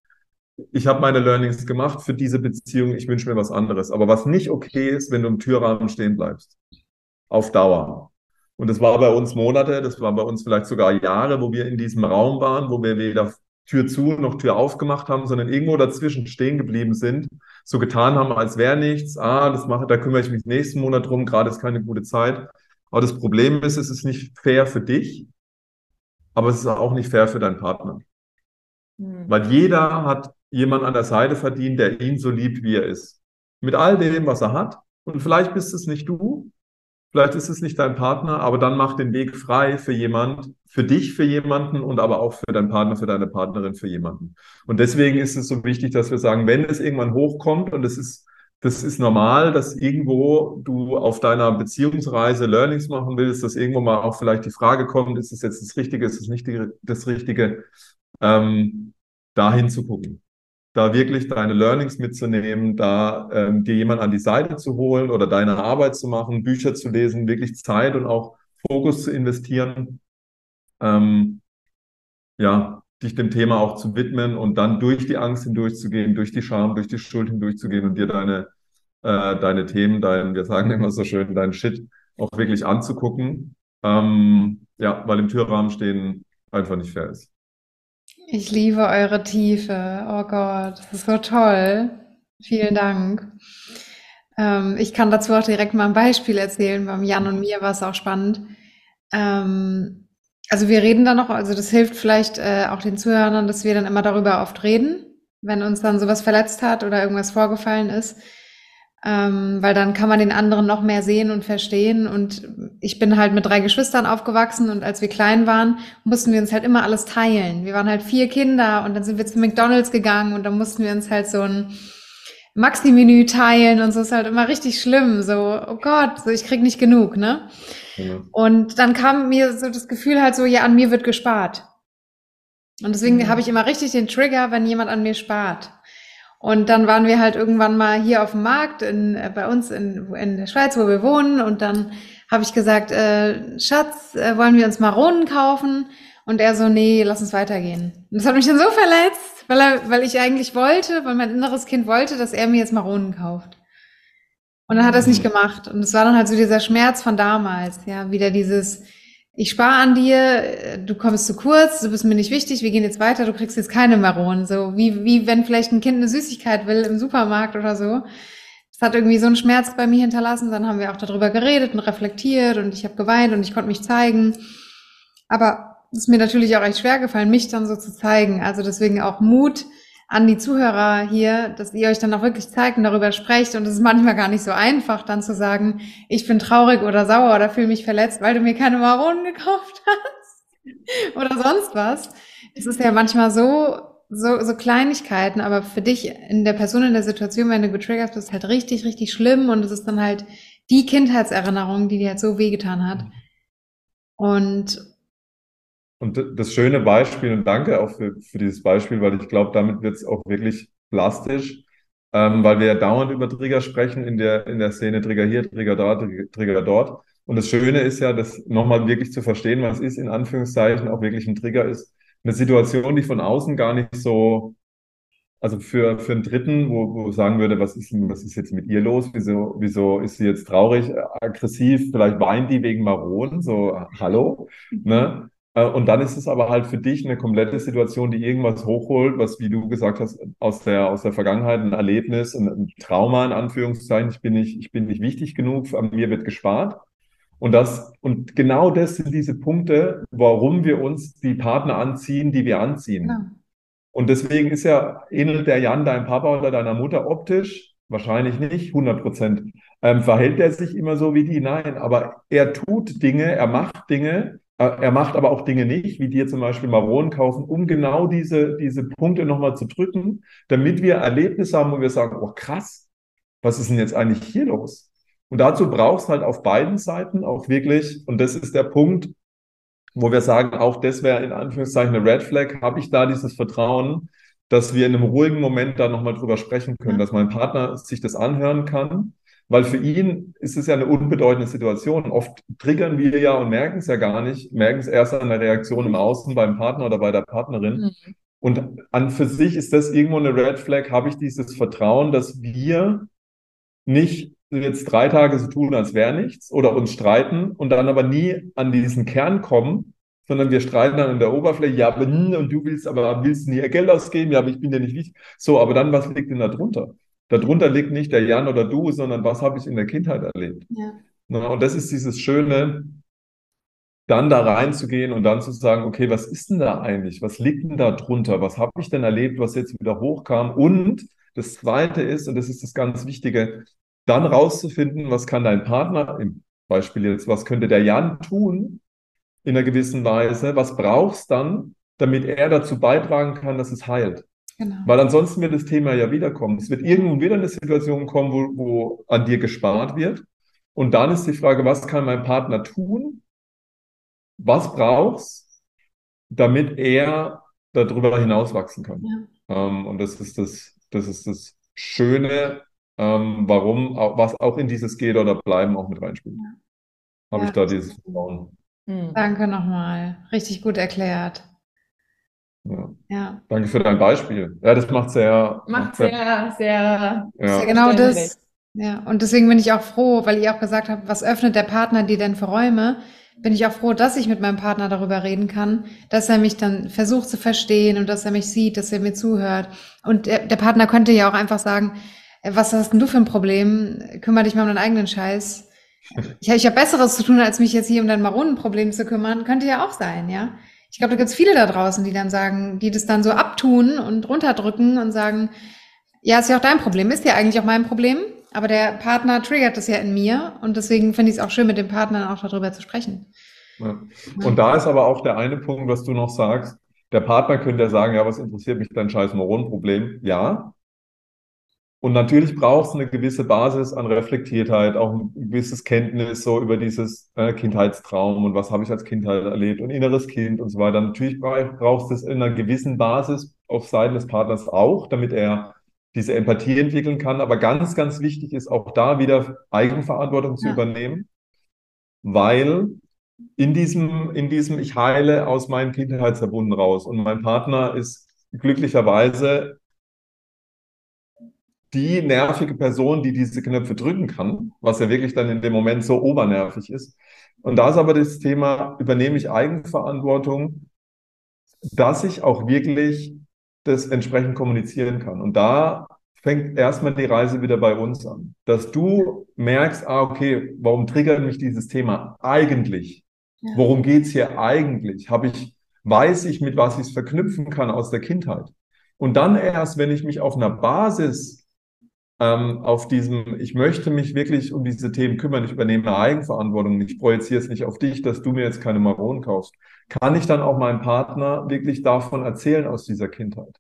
ich habe meine Learnings gemacht für diese Beziehung, ich wünsche mir was anderes. Aber was nicht okay ist, wenn du im Türrahmen stehen bleibst. Auf Dauer. Und das war bei uns Monate, das war bei uns vielleicht sogar Jahre, wo wir in diesem Raum waren, wo wir weder Tür zu noch Tür aufgemacht haben, sondern irgendwo dazwischen stehen geblieben sind, so getan haben, als wäre nichts. Ah, das mache, da kümmere ich mich nächsten Monat drum, gerade ist keine gute Zeit. Aber das Problem ist, es ist nicht fair für dich, aber es ist auch nicht fair für deinen Partner. Mhm. Weil jeder hat jemanden an der Seite verdient, der ihn so liebt, wie er ist. Mit all dem, was er hat. Und vielleicht bist es nicht du, Vielleicht ist es nicht dein Partner, aber dann mach den Weg frei für jemand, für dich, für jemanden und aber auch für deinen Partner, für deine Partnerin, für jemanden. Und deswegen ist es so wichtig, dass wir sagen, wenn es irgendwann hochkommt und es ist, das ist normal, dass irgendwo du auf deiner Beziehungsreise Learnings machen willst, dass irgendwo mal auch vielleicht die Frage kommt, ist es jetzt das Richtige, ist es nicht das Richtige, ähm, dahin zu gucken da wirklich deine Learnings mitzunehmen, da ähm, dir jemand an die Seite zu holen oder deine Arbeit zu machen, Bücher zu lesen, wirklich Zeit und auch Fokus zu investieren, ähm, ja, dich dem Thema auch zu widmen und dann durch die Angst hindurchzugehen, durch die Scham, durch die Schuld hindurchzugehen und dir deine, äh, deine Themen, dein, wir sagen immer so schön, deinen Shit auch wirklich anzugucken. Ähm, ja, weil im Türrahmen stehen einfach nicht fair ist. Ich liebe eure Tiefe. Oh Gott, das ist so toll. Vielen Dank. Ähm, ich kann dazu auch direkt mal ein Beispiel erzählen. Beim Jan und mir war es auch spannend. Ähm, also wir reden da noch, also das hilft vielleicht äh, auch den Zuhörern, dass wir dann immer darüber oft reden, wenn uns dann sowas verletzt hat oder irgendwas vorgefallen ist ähm, weil dann kann man den anderen noch mehr sehen und verstehen. Und ich bin halt mit drei Geschwistern aufgewachsen und als wir klein waren, mussten wir uns halt immer alles teilen. Wir waren halt vier Kinder und dann sind wir zu McDonalds gegangen und dann mussten wir uns halt so ein Maxi-Menü teilen und so ist halt immer richtig schlimm. So, oh Gott, so ich krieg nicht genug, ne? Ja. Und dann kam mir so das Gefühl halt so, ja, an mir wird gespart. Und deswegen mhm. habe ich immer richtig den Trigger, wenn jemand an mir spart. Und dann waren wir halt irgendwann mal hier auf dem Markt in, äh, bei uns in, in der Schweiz, wo wir wohnen. Und dann habe ich gesagt, äh, Schatz, äh, wollen wir uns Maronen kaufen? Und er so, nee, lass uns weitergehen. Und das hat mich dann so verletzt, weil, er, weil ich eigentlich wollte, weil mein inneres Kind wollte, dass er mir jetzt Maronen kauft. Und dann hat er es nicht mhm. gemacht. Und es war dann halt so dieser Schmerz von damals, ja, wieder dieses, ich spare an dir, du kommst zu kurz, du bist mir nicht wichtig, wir gehen jetzt weiter, du kriegst jetzt keine Maronen. So wie, wie wenn vielleicht ein Kind eine Süßigkeit will im Supermarkt oder so. Das hat irgendwie so einen Schmerz bei mir hinterlassen. Dann haben wir auch darüber geredet und reflektiert und ich habe geweint und ich konnte mich zeigen. Aber es ist mir natürlich auch echt schwer gefallen, mich dann so zu zeigen. Also deswegen auch Mut, an die Zuhörer hier, dass ihr euch dann auch wirklich zeigt und darüber sprecht. Und es ist manchmal gar nicht so einfach, dann zu sagen, ich bin traurig oder sauer oder fühle mich verletzt, weil du mir keine Maronen gekauft hast oder sonst was. Es ist ja manchmal so so, so Kleinigkeiten, aber für dich in der Person in der Situation, wenn du getriggert bist, halt richtig, richtig schlimm und es ist dann halt die Kindheitserinnerung, die dir halt so wehgetan hat. Und und das schöne Beispiel, und danke auch für, für dieses Beispiel, weil ich glaube, damit wird es auch wirklich plastisch, ähm, weil wir ja dauernd über Trigger sprechen in der, in der Szene, Trigger hier, Trigger da, Trigger dort. Und das Schöne ist ja, das nochmal wirklich zu verstehen, was ist in Anführungszeichen auch wirklich ein Trigger ist. Eine Situation, die von außen gar nicht so, also für, für einen Dritten, wo, wo sagen würde, was ist, was ist jetzt mit ihr los? Wieso, wieso ist sie jetzt traurig, aggressiv? Vielleicht weint die wegen Maron, so, hallo, ne? Äh, und dann ist es aber halt für dich eine komplette Situation, die irgendwas hochholt, was, wie du gesagt hast, aus der, aus der Vergangenheit ein Erlebnis, ein, Trauma in Anführungszeichen. Ich bin nicht, ich bin nicht wichtig genug, an mir wird gespart. Und das, und genau das sind diese Punkte, warum wir uns die Partner anziehen, die wir anziehen. Ja. Und deswegen ist ja, ähnelt der Jan dein Papa oder deiner Mutter optisch? Wahrscheinlich nicht, 100 Prozent. Ähm, verhält er sich immer so wie die? Nein, aber er tut Dinge, er macht Dinge, er macht aber auch Dinge nicht, wie dir zum Beispiel Maronen kaufen, um genau diese, diese Punkte nochmal zu drücken, damit wir Erlebnisse haben, wo wir sagen, oh krass, was ist denn jetzt eigentlich hier los? Und dazu brauchst halt auf beiden Seiten auch wirklich, und das ist der Punkt, wo wir sagen, auch das wäre in Anführungszeichen eine Red Flag, habe ich da dieses Vertrauen, dass wir in einem ruhigen Moment da nochmal drüber sprechen können, dass mein Partner sich das anhören kann weil für ihn ist es ja eine unbedeutende Situation. Oft triggern wir ja und merken es ja gar nicht, merken es erst an der Reaktion im Außen beim Partner oder bei der Partnerin. Mhm. Und an für sich ist das irgendwo eine Red Flag, habe ich dieses Vertrauen, dass wir nicht jetzt drei Tage so tun, als wäre nichts oder uns streiten und dann aber nie an diesen Kern kommen, sondern wir streiten dann an der Oberfläche, ja, aber, und du willst aber, willst nie Geld ausgeben, ja, aber ich bin dir nicht wichtig. So, aber dann, was liegt denn da drunter? Darunter liegt nicht der Jan oder du, sondern was habe ich in der Kindheit erlebt. Ja. Na, und das ist dieses Schöne, dann da reinzugehen und dann zu sagen, okay, was ist denn da eigentlich? Was liegt denn da drunter? Was habe ich denn erlebt, was jetzt wieder hochkam? Und das Zweite ist, und das ist das ganz Wichtige, dann rauszufinden, was kann dein Partner, im Beispiel jetzt, was könnte der Jan tun in einer gewissen Weise? Was brauchst dann, damit er dazu beitragen kann, dass es heilt? Genau. Weil ansonsten wird das Thema ja wiederkommen. Es wird irgendwann wieder eine Situation kommen, wo, wo an dir gespart wird. Und dann ist die Frage, was kann mein Partner tun? Was brauchst, damit er darüber hinauswachsen kann? Ja. Ähm, und das ist das, das ist das Schöne, ähm, warum, was auch in dieses Geht oder Bleiben auch mit reinspielt. Ja. Habe ja. ich da dieses Vertrauen. Danke nochmal. Richtig gut erklärt. Ja. ja. Danke für dein Beispiel. Ja, das macht sehr. Macht sehr, sehr. sehr ja. genau das. Ja, und deswegen bin ich auch froh, weil ihr auch gesagt habt, was öffnet der Partner dir denn für Räume? Bin ich auch froh, dass ich mit meinem Partner darüber reden kann, dass er mich dann versucht zu verstehen und dass er mich sieht, dass er mir zuhört. Und der, der Partner könnte ja auch einfach sagen, äh, was hast denn du für ein Problem? Kümmer dich mal um deinen eigenen Scheiß. Ich, ich habe Besseres zu tun, als mich jetzt hier um dein Maronenproblem zu kümmern. Könnte ja auch sein, ja. Ich glaube, da gibt es viele da draußen, die dann sagen, die das dann so abtun und runterdrücken und sagen, ja, ist ja auch dein Problem, ist ja eigentlich auch mein Problem, aber der Partner triggert das ja in mir und deswegen finde ich es auch schön, mit dem Partner auch darüber zu sprechen. Ja. Und da ist aber auch der eine Punkt, was du noch sagst. Der Partner könnte ja sagen, ja, was interessiert mich dein scheiß Moronenproblem? Ja, und natürlich braucht es eine gewisse Basis an Reflektiertheit, auch ein gewisses Kenntnis so über dieses äh, Kindheitstraum und was habe ich als Kindheit erlebt und inneres Kind und so weiter. Natürlich braucht es in einer gewissen Basis auf Seiten des Partners auch, damit er diese Empathie entwickeln kann. Aber ganz, ganz wichtig ist auch da wieder Eigenverantwortung zu ja. übernehmen, weil in diesem, in diesem, ich heile aus meinen Kindheitsverbunden raus und mein Partner ist glücklicherweise die nervige Person, die diese Knöpfe drücken kann, was ja wirklich dann in dem Moment so obernervig ist. Und da ist aber das Thema, übernehme ich Eigenverantwortung, dass ich auch wirklich das entsprechend kommunizieren kann. Und da fängt erstmal die Reise wieder bei uns an. Dass du merkst, ah, okay, warum triggert mich dieses Thema eigentlich? Worum geht's hier eigentlich? Habe ich, weiß ich, mit was ich es verknüpfen kann aus der Kindheit? Und dann erst, wenn ich mich auf einer Basis auf diesem, ich möchte mich wirklich um diese Themen kümmern, ich übernehme Eigenverantwortung, ich projiziere es nicht auf dich, dass du mir jetzt keine Maronen kaufst, kann ich dann auch meinem Partner wirklich davon erzählen aus dieser Kindheit.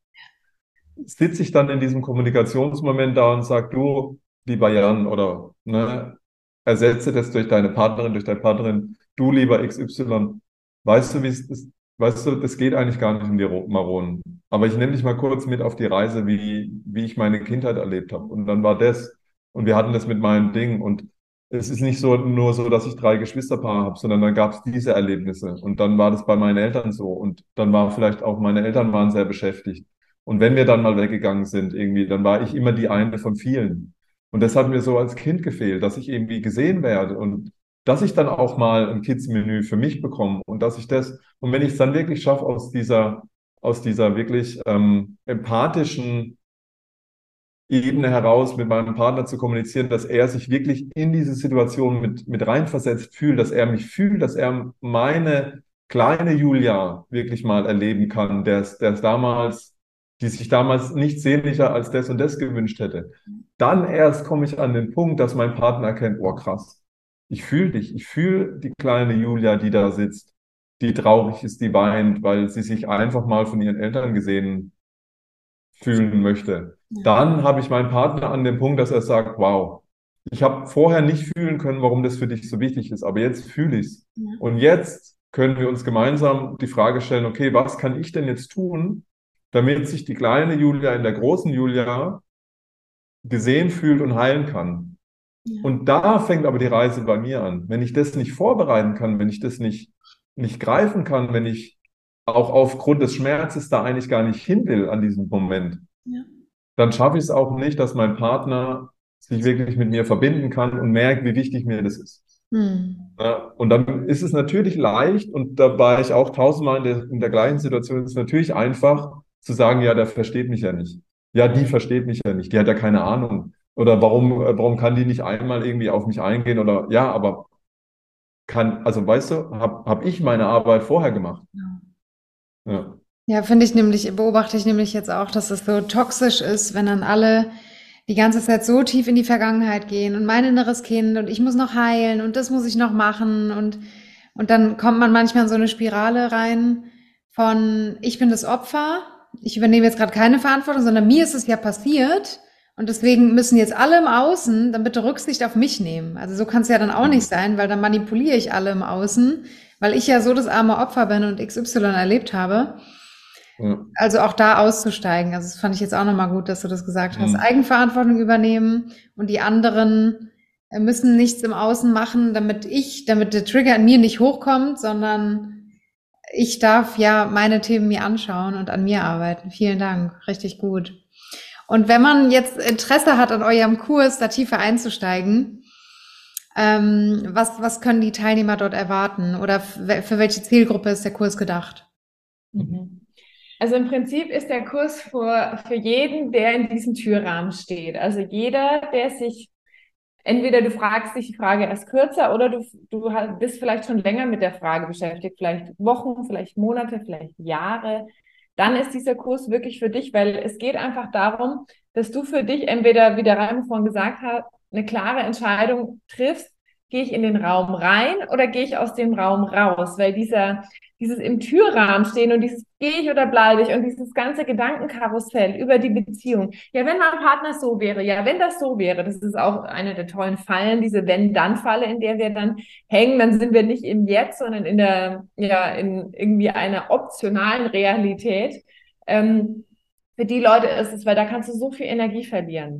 sitze ich dann in diesem Kommunikationsmoment da und sage, du, lieber Jan, oder ne, ersetze das durch deine Partnerin, durch deine Partnerin, du lieber XY. Weißt du, wie es ist? Weißt du, das geht eigentlich gar nicht um die Maronen. Aber ich nehme dich mal kurz mit auf die Reise, wie, wie ich meine Kindheit erlebt habe. Und dann war das. Und wir hatten das mit meinem Ding. Und es ist nicht so nur so, dass ich drei Geschwisterpaare habe, sondern dann gab es diese Erlebnisse. Und dann war das bei meinen Eltern so. Und dann war vielleicht auch, meine Eltern waren sehr beschäftigt. Und wenn wir dann mal weggegangen sind, irgendwie, dann war ich immer die eine von vielen. Und das hat mir so als Kind gefehlt, dass ich irgendwie gesehen werde und dass ich dann auch mal ein Kids-Menü für mich bekomme und dass ich das, und wenn ich es dann wirklich schaffe, aus dieser, aus dieser wirklich ähm, empathischen Ebene heraus mit meinem Partner zu kommunizieren, dass er sich wirklich in diese Situation mit, mit reinversetzt fühlt, dass er mich fühlt, dass er meine kleine Julia wirklich mal erleben kann, der es damals die sich damals nicht sehnlicher als das und das gewünscht hätte. Dann erst komme ich an den Punkt, dass mein Partner erkennt, oh krass, ich fühle dich, ich fühle die kleine Julia, die da sitzt, die traurig ist, die weint, weil sie sich einfach mal von ihren Eltern gesehen fühlen möchte. Dann habe ich meinen Partner an dem Punkt, dass er sagt, wow, ich habe vorher nicht fühlen können, warum das für dich so wichtig ist, aber jetzt fühle ich es. Und jetzt können wir uns gemeinsam die Frage stellen, okay, was kann ich denn jetzt tun, damit sich die kleine Julia in der großen Julia gesehen fühlt und heilen kann. Ja. Und da fängt aber die Reise bei mir an. Wenn ich das nicht vorbereiten kann, wenn ich das nicht, nicht greifen kann, wenn ich auch aufgrund des Schmerzes da eigentlich gar nicht hin will an diesem Moment, ja. dann schaffe ich es auch nicht, dass mein Partner sich wirklich mit mir verbinden kann und merkt, wie wichtig mir das ist. Hm. Ja, und dann ist es natürlich leicht, und da war ich auch tausendmal in der, in der gleichen Situation, ist es natürlich einfach, zu sagen, ja, der versteht mich ja nicht. Ja, die versteht mich ja nicht, die hat ja keine Ahnung. Oder warum, äh, warum kann die nicht einmal irgendwie auf mich eingehen? Oder ja, aber kann, also weißt du, habe hab ich meine Arbeit vorher gemacht. Ja, ja. ja finde ich nämlich, beobachte ich nämlich jetzt auch, dass es so toxisch ist, wenn dann alle die ganze Zeit so tief in die Vergangenheit gehen und mein inneres Kind und ich muss noch heilen und das muss ich noch machen und, und dann kommt man manchmal in so eine Spirale rein von ich bin das Opfer ich übernehme jetzt gerade keine Verantwortung, sondern mir ist es ja passiert und deswegen müssen jetzt alle im Außen dann bitte Rücksicht auf mich nehmen. Also so kann es ja dann auch nicht sein, weil dann manipuliere ich alle im Außen, weil ich ja so das arme Opfer bin und XY erlebt habe. Ja. Also auch da auszusteigen. Also das fand ich jetzt auch nochmal gut, dass du das gesagt hast. Mhm. Eigenverantwortung übernehmen und die anderen müssen nichts im Außen machen, damit ich, damit der Trigger in mir nicht hochkommt, sondern ich darf ja meine Themen mir anschauen und an mir arbeiten. Vielen Dank, richtig gut. Und wenn man jetzt Interesse hat, an eurem Kurs da tiefer einzusteigen, ähm, was, was können die Teilnehmer dort erwarten oder für welche Zielgruppe ist der Kurs gedacht? Mhm. Also im Prinzip ist der Kurs für, für jeden, der in diesem Türrahmen steht. Also jeder, der sich entweder du fragst dich die Frage erst kürzer oder du, du bist vielleicht schon länger mit der Frage beschäftigt, vielleicht Wochen, vielleicht Monate, vielleicht Jahre, dann ist dieser Kurs wirklich für dich, weil es geht einfach darum, dass du für dich entweder, wie der Raimo vorhin gesagt hat, eine klare Entscheidung triffst, gehe ich in den Raum rein oder gehe ich aus dem Raum raus, weil dieser, dieses im Türrahmen stehen und dieses gehe ich oder bleibe ich und dieses ganze Gedankenkarussell über die Beziehung. Ja, wenn mein Partner so wäre, ja, wenn das so wäre, das ist auch eine der tollen Fallen, diese Wenn-Dann-Falle, in der wir dann hängen, dann sind wir nicht im Jetzt, sondern in der, ja, in irgendwie einer optionalen Realität. Ähm, für die Leute ist es, weil da kannst du so viel Energie verlieren.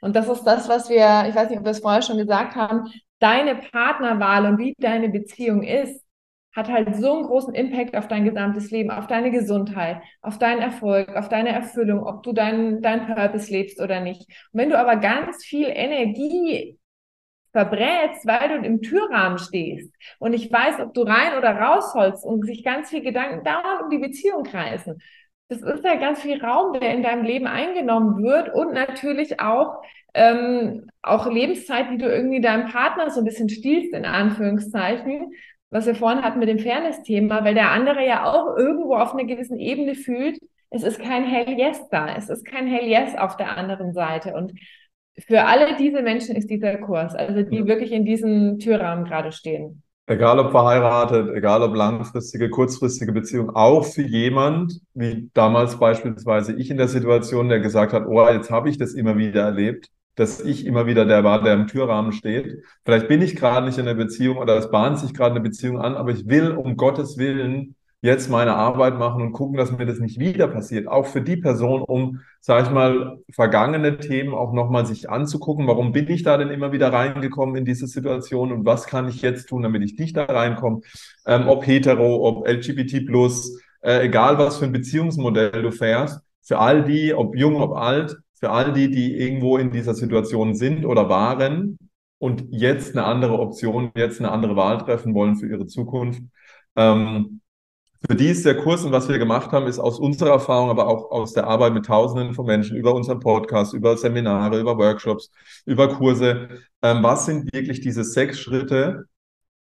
Und das ist das, was wir, ich weiß nicht, ob wir es vorher schon gesagt haben, deine Partnerwahl und wie deine Beziehung ist, hat halt so einen großen Impact auf dein gesamtes Leben, auf deine Gesundheit, auf deinen Erfolg, auf deine Erfüllung, ob du deinen dein Purpose lebst oder nicht. Und wenn du aber ganz viel Energie verbrätst, weil du im Türrahmen stehst und ich weiß, ob du rein oder raus sollst und sich ganz viel Gedanken dauernd um die Beziehung kreisen. Das ist ja ganz viel Raum, der in deinem Leben eingenommen wird und natürlich auch ähm, auch Lebenszeit, die du irgendwie deinem Partner so ein bisschen stiehlst, in Anführungszeichen, was wir vorhin hatten mit dem Fairness-Thema, weil der andere ja auch irgendwo auf einer gewissen Ebene fühlt, es ist kein Hell Yes da, es ist kein Hell Yes auf der anderen Seite. Und für alle diese Menschen ist dieser Kurs, also die ja. wirklich in diesem Türrahmen gerade stehen. Egal ob verheiratet, egal ob langfristige, kurzfristige Beziehung, auch für jemand, wie damals beispielsweise ich in der Situation, der gesagt hat, oh, jetzt habe ich das immer wieder erlebt, dass ich immer wieder der war, der im Türrahmen steht. Vielleicht bin ich gerade nicht in einer Beziehung oder es bahnt sich gerade eine Beziehung an, aber ich will um Gottes Willen jetzt meine Arbeit machen und gucken, dass mir das nicht wieder passiert. Auch für die Person, um, sage ich mal, vergangene Themen auch nochmal sich anzugucken. Warum bin ich da denn immer wieder reingekommen in diese Situation und was kann ich jetzt tun, damit ich nicht da reinkomme? Ähm, ob hetero, ob LGBT äh, egal was für ein Beziehungsmodell du fährst, für all die, ob jung, ob alt, für all die, die irgendwo in dieser Situation sind oder waren und jetzt eine andere Option, jetzt eine andere Wahl treffen wollen für ihre Zukunft. Ähm, für die ist der Kurs und was wir gemacht haben, ist aus unserer Erfahrung, aber auch aus der Arbeit mit Tausenden von Menschen über unseren Podcast, über Seminare, über Workshops, über Kurse. Ähm, was sind wirklich diese sechs Schritte,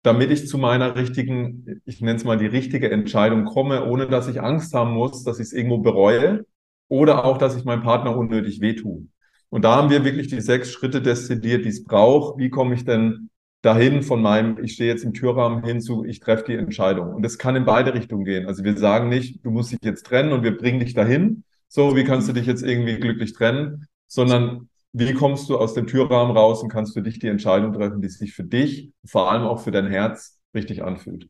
damit ich zu meiner richtigen, ich nenne es mal die richtige Entscheidung komme, ohne dass ich Angst haben muss, dass ich es irgendwo bereue oder auch, dass ich meinem Partner unnötig wehtue. Und da haben wir wirklich die sechs Schritte destilliert, die es braucht. Wie komme ich denn dahin von meinem, ich stehe jetzt im Türrahmen hin zu, ich treffe die Entscheidung. Und es kann in beide Richtungen gehen. Also wir sagen nicht, du musst dich jetzt trennen und wir bringen dich dahin. So, wie kannst du dich jetzt irgendwie glücklich trennen? Sondern wie kommst du aus dem Türrahmen raus und kannst für dich die Entscheidung treffen, die sich für dich, vor allem auch für dein Herz, richtig anfühlt.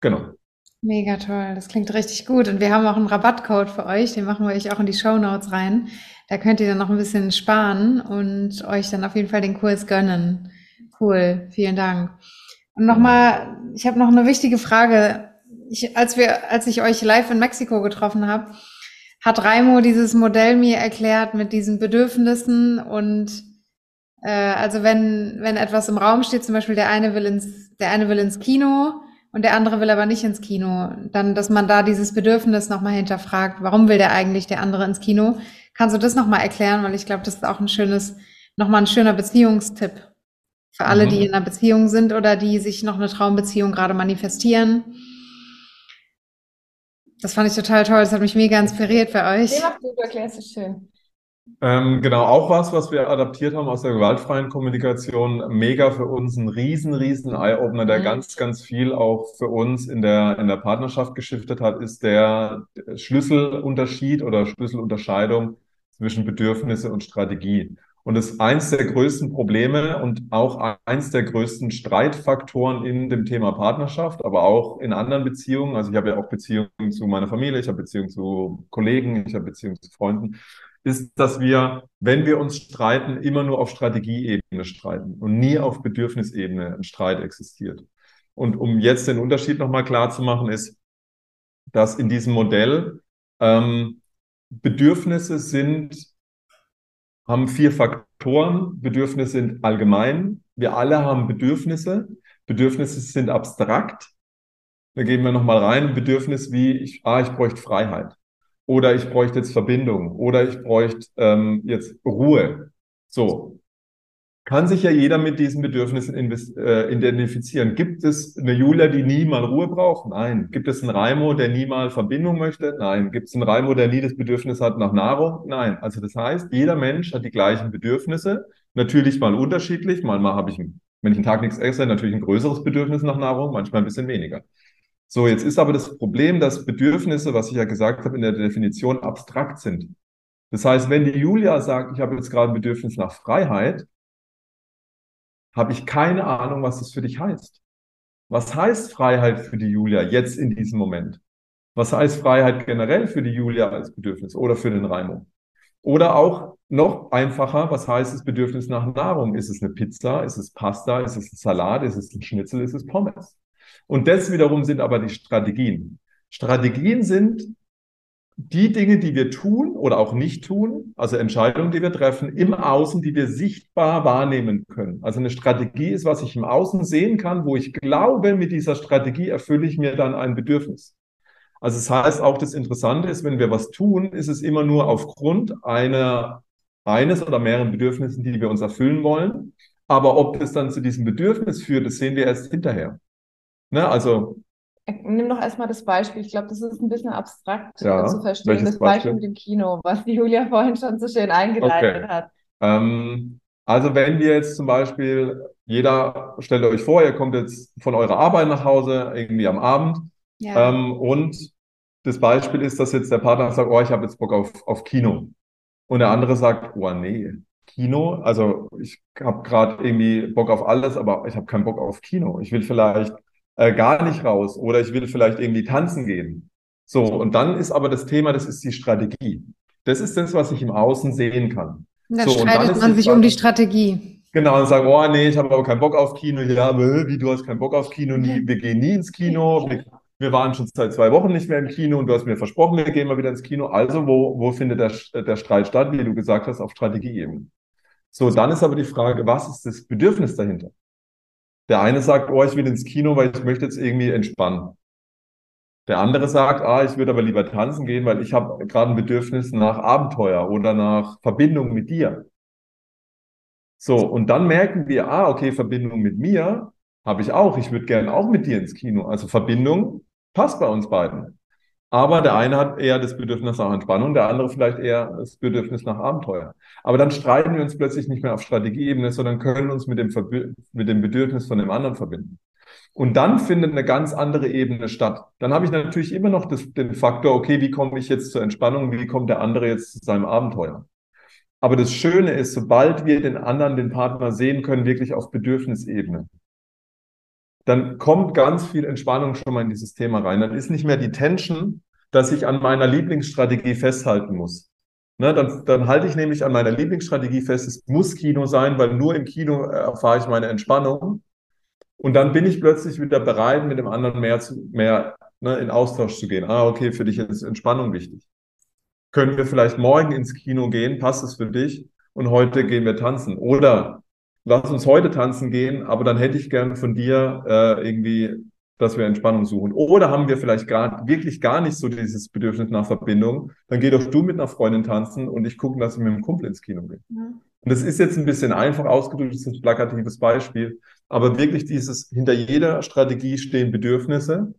Genau. Mega toll, das klingt richtig gut. Und wir haben auch einen Rabattcode für euch, den machen wir euch auch in die Show Notes rein. Da könnt ihr dann noch ein bisschen sparen und euch dann auf jeden Fall den Kurs gönnen. Cool, vielen Dank. Und nochmal, ich habe noch eine wichtige Frage. Ich, als wir, als ich euch live in Mexiko getroffen habe, hat Raimo dieses Modell mir erklärt mit diesen Bedürfnissen und äh, also wenn wenn etwas im Raum steht, zum Beispiel der eine will ins der eine will ins Kino und der andere will aber nicht ins Kino, dann dass man da dieses Bedürfnis nochmal hinterfragt, warum will der eigentlich der andere ins Kino? Kannst du das nochmal erklären, weil ich glaube, das ist auch ein schönes nochmal ein schöner Beziehungstipp. Für alle, mhm. die in einer Beziehung sind oder die sich noch eine Traumbeziehung gerade manifestieren. Das fand ich total toll. Das hat mich mega inspiriert für euch. Ja, du erklärst es schön. Ähm, genau, auch was, was wir adaptiert haben aus der gewaltfreien Kommunikation. Mega für uns ein riesen, riesen Eye-Opener, der mhm. ganz, ganz viel auch für uns in der, in der Partnerschaft geschiftet hat, ist der Schlüsselunterschied oder Schlüsselunterscheidung zwischen Bedürfnisse und Strategie. Und das ist eins der größten Probleme und auch eins der größten Streitfaktoren in dem Thema Partnerschaft, aber auch in anderen Beziehungen. Also ich habe ja auch Beziehungen zu meiner Familie, ich habe Beziehungen zu Kollegen, ich habe Beziehungen zu Freunden, ist, dass wir, wenn wir uns streiten, immer nur auf Strategieebene streiten und nie auf Bedürfnisebene ein Streit existiert. Und um jetzt den Unterschied nochmal klar zu machen, ist, dass in diesem Modell ähm, Bedürfnisse sind haben vier Faktoren. Bedürfnisse sind allgemein. Wir alle haben Bedürfnisse. Bedürfnisse sind abstrakt. Da gehen wir nochmal rein. Bedürfnis wie, ich, ah, ich bräuchte Freiheit. Oder ich bräuchte jetzt Verbindung. Oder ich bräuchte ähm, jetzt Ruhe. So kann sich ja jeder mit diesen Bedürfnissen äh, identifizieren. Gibt es eine Julia, die nie mal Ruhe braucht? Nein. Gibt es einen Raimo, der nie mal Verbindung möchte? Nein. Gibt es einen Raimo, der nie das Bedürfnis hat nach Nahrung? Nein. Also das heißt, jeder Mensch hat die gleichen Bedürfnisse. Natürlich mal unterschiedlich. Mal, mal habe ich, wenn ich einen Tag nichts esse, natürlich ein größeres Bedürfnis nach Nahrung, manchmal ein bisschen weniger. So, jetzt ist aber das Problem, dass Bedürfnisse, was ich ja gesagt habe, in der Definition abstrakt sind. Das heißt, wenn die Julia sagt, ich habe jetzt gerade ein Bedürfnis nach Freiheit, habe ich keine Ahnung, was das für dich heißt. Was heißt Freiheit für die Julia jetzt in diesem Moment? Was heißt Freiheit generell für die Julia als Bedürfnis oder für den Raimo? Oder auch noch einfacher, was heißt das Bedürfnis nach Nahrung? Ist es eine Pizza? Ist es Pasta? Ist es ein Salat? Ist es ein Schnitzel? Ist es Pommes? Und das wiederum sind aber die Strategien. Strategien sind die Dinge, die wir tun oder auch nicht tun, also Entscheidungen, die wir treffen, im Außen, die wir sichtbar wahrnehmen können. Also eine Strategie ist, was ich im Außen sehen kann, wo ich glaube, mit dieser Strategie erfülle ich mir dann ein Bedürfnis. Also das heißt auch, das Interessante ist, wenn wir was tun, ist es immer nur aufgrund einer, eines oder mehreren Bedürfnissen, die wir uns erfüllen wollen. Aber ob es dann zu diesem Bedürfnis führt, das sehen wir erst hinterher. Ne? Also Nimm doch erstmal das Beispiel. Ich glaube, das ist ein bisschen abstrakt ja, zu verstehen. Das Beispiel? Beispiel mit dem Kino, was die Julia vorhin schon so schön eingeleitet okay. hat. Ähm, Also wenn wir jetzt zum Beispiel, jeder, stellt euch vor, ihr kommt jetzt von eurer Arbeit nach Hause, irgendwie am Abend, ja. ähm, und das Beispiel ist, dass jetzt der Partner sagt, oh, ich habe jetzt Bock auf, auf Kino. Und der andere sagt, oh nee, Kino, also ich habe gerade irgendwie Bock auf alles, aber ich habe keinen Bock auf Kino. Ich will vielleicht äh, gar nicht raus oder ich will vielleicht irgendwie tanzen gehen. So, und dann ist aber das Thema, das ist die Strategie. Das ist das, was ich im Außen sehen kann. Da so, streitet man sich um die Strategie. Genau, und sagen, oh nee, ich habe aber keinen Bock auf Kino. Ja, wie, du hast keinen Bock auf Kino? Nie, wir gehen nie ins Kino. Wir, wir, waren schon seit zwei Wochen nicht mehr im Kino und du hast mir versprochen, wir gehen mal wieder ins Kino. Also, wo, wo findet der, der Streit statt, wie du gesagt hast, auf Strategieebene? So, dann ist aber die Frage, was ist das Bedürfnis dahinter? Der eine sagt, oh, ich will ins Kino, weil ich möchte jetzt irgendwie entspannen. Der andere sagt, ah, ich würde aber lieber tanzen gehen, weil ich habe gerade ein Bedürfnis nach Abenteuer oder nach Verbindung mit dir. So, und dann merken wir, ah, okay, Verbindung mit mir habe ich auch. Ich würde gerne auch mit dir ins Kino. Also Verbindung passt bei uns beiden. Aber der eine hat eher das Bedürfnis nach Entspannung, der andere vielleicht eher das Bedürfnis nach Abenteuer. Aber dann streiten wir uns plötzlich nicht mehr auf Strategieebene, sondern können uns mit dem, mit dem Bedürfnis von dem anderen verbinden. Und dann findet eine ganz andere Ebene statt. Dann habe ich natürlich immer noch das, den Faktor, okay, wie komme ich jetzt zur Entspannung, wie kommt der andere jetzt zu seinem Abenteuer? Aber das Schöne ist, sobald wir den anderen, den Partner sehen können, wirklich auf Bedürfnisebene, dann kommt ganz viel Entspannung schon mal in dieses Thema rein. Dann ist nicht mehr die Tension, dass ich an meiner Lieblingsstrategie festhalten muss. Ne, dann, dann halte ich nämlich an meiner Lieblingsstrategie fest, es muss Kino sein, weil nur im Kino erfahre ich meine Entspannung. Und dann bin ich plötzlich wieder bereit, mit dem anderen mehr, zu, mehr ne, in Austausch zu gehen. Ah, okay, für dich ist Entspannung wichtig. Können wir vielleicht morgen ins Kino gehen? Passt es für dich? Und heute gehen wir tanzen. Oder lass uns heute tanzen gehen, aber dann hätte ich gern von dir äh, irgendwie, dass wir Entspannung suchen. Oder haben wir vielleicht gar, wirklich gar nicht so dieses Bedürfnis nach Verbindung? Dann geh doch du mit einer Freundin tanzen und ich gucke, dass ich mit dem Kumpel ins Kino gehe. Mhm. Und das ist jetzt ein bisschen einfach ausgedrückt, das ist ein plakatives Beispiel, aber wirklich dieses, hinter jeder Strategie stehen Bedürfnisse,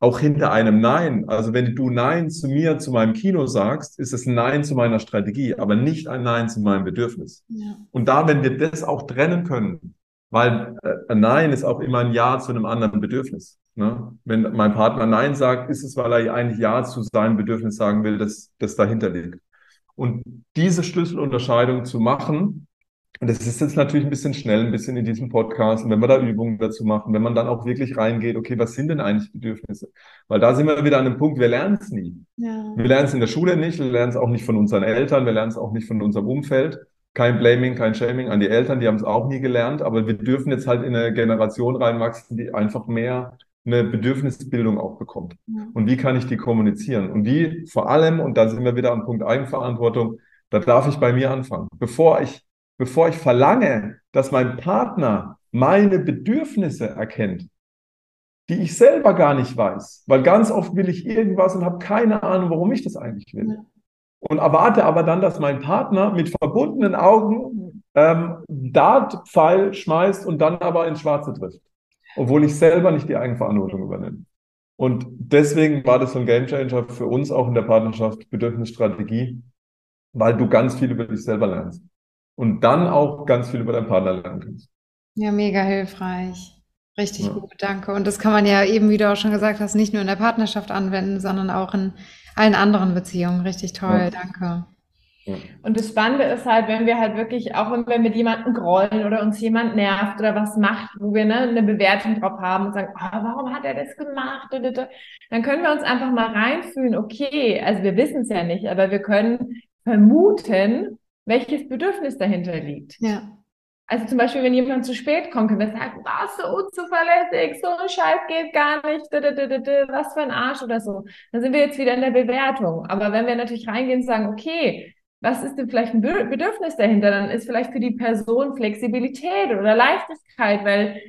auch hinter einem Nein. Also wenn du Nein zu mir, zu meinem Kino sagst, ist es ein Nein zu meiner Strategie, aber nicht ein Nein zu meinem Bedürfnis. Ja. Und da, wenn wir das auch trennen können, weil äh, ein Nein ist auch immer ein Ja zu einem anderen Bedürfnis. Ne? Wenn mein Partner Nein sagt, ist es, weil er eigentlich Ja zu seinem Bedürfnis sagen will, das, das dahinter liegt. Und diese Schlüsselunterscheidung zu machen, das ist jetzt natürlich ein bisschen schnell, ein bisschen in diesem Podcast, wenn wir da Übungen dazu machen, wenn man dann auch wirklich reingeht, okay, was sind denn eigentlich Bedürfnisse? Weil da sind wir wieder an dem Punkt, wir lernen es nie. Ja. Wir lernen es in der Schule nicht, wir lernen es auch nicht von unseren Eltern, wir lernen es auch nicht von unserem Umfeld. Kein Blaming, kein Shaming an die Eltern, die haben es auch nie gelernt, aber wir dürfen jetzt halt in eine Generation reinwachsen, die einfach mehr eine Bedürfnisbildung auch bekommt. Ja. Und wie kann ich die kommunizieren? Und die vor allem, und da sind wir wieder am Punkt Eigenverantwortung, da darf ich bei mir anfangen. Bevor ich, bevor ich verlange, dass mein Partner meine Bedürfnisse erkennt, die ich selber gar nicht weiß, weil ganz oft will ich irgendwas und habe keine Ahnung, warum ich das eigentlich will. Und erwarte aber dann, dass mein Partner mit verbundenen Augen ähm, Dartpfeil schmeißt und dann aber ins Schwarze trifft obwohl ich selber nicht die Eigenverantwortung übernehme. Und deswegen war das so ein Gamechanger für uns auch in der Partnerschaft Bedürfnisstrategie, weil du ganz viel über dich selber lernst und dann auch ganz viel über deinen Partner lernen kannst. Ja, mega hilfreich. Richtig ja. gut, danke. Und das kann man ja eben, wie du auch schon gesagt hast, nicht nur in der Partnerschaft anwenden, sondern auch in allen anderen Beziehungen. Richtig toll, ja. danke. Und das Spannende ist halt, wenn wir halt wirklich, auch wenn wir mit jemandem grollen oder uns jemand nervt oder was macht, wo wir ne, eine Bewertung drauf haben und sagen, oh, warum hat er das gemacht? Dann können wir uns einfach mal reinfühlen, okay, also wir wissen es ja nicht, aber wir können vermuten, welches Bedürfnis dahinter liegt. Ja. Also zum Beispiel, wenn jemand zu spät kommt, können wir sagen, was so unzuverlässig, so ein Scheiß geht gar nicht, was für ein Arsch oder so. Dann sind wir jetzt wieder in der Bewertung. Aber wenn wir natürlich reingehen und sagen, okay, was ist denn vielleicht ein Bedürfnis dahinter? Dann ist vielleicht für die Person Flexibilität oder Leichtigkeit, weil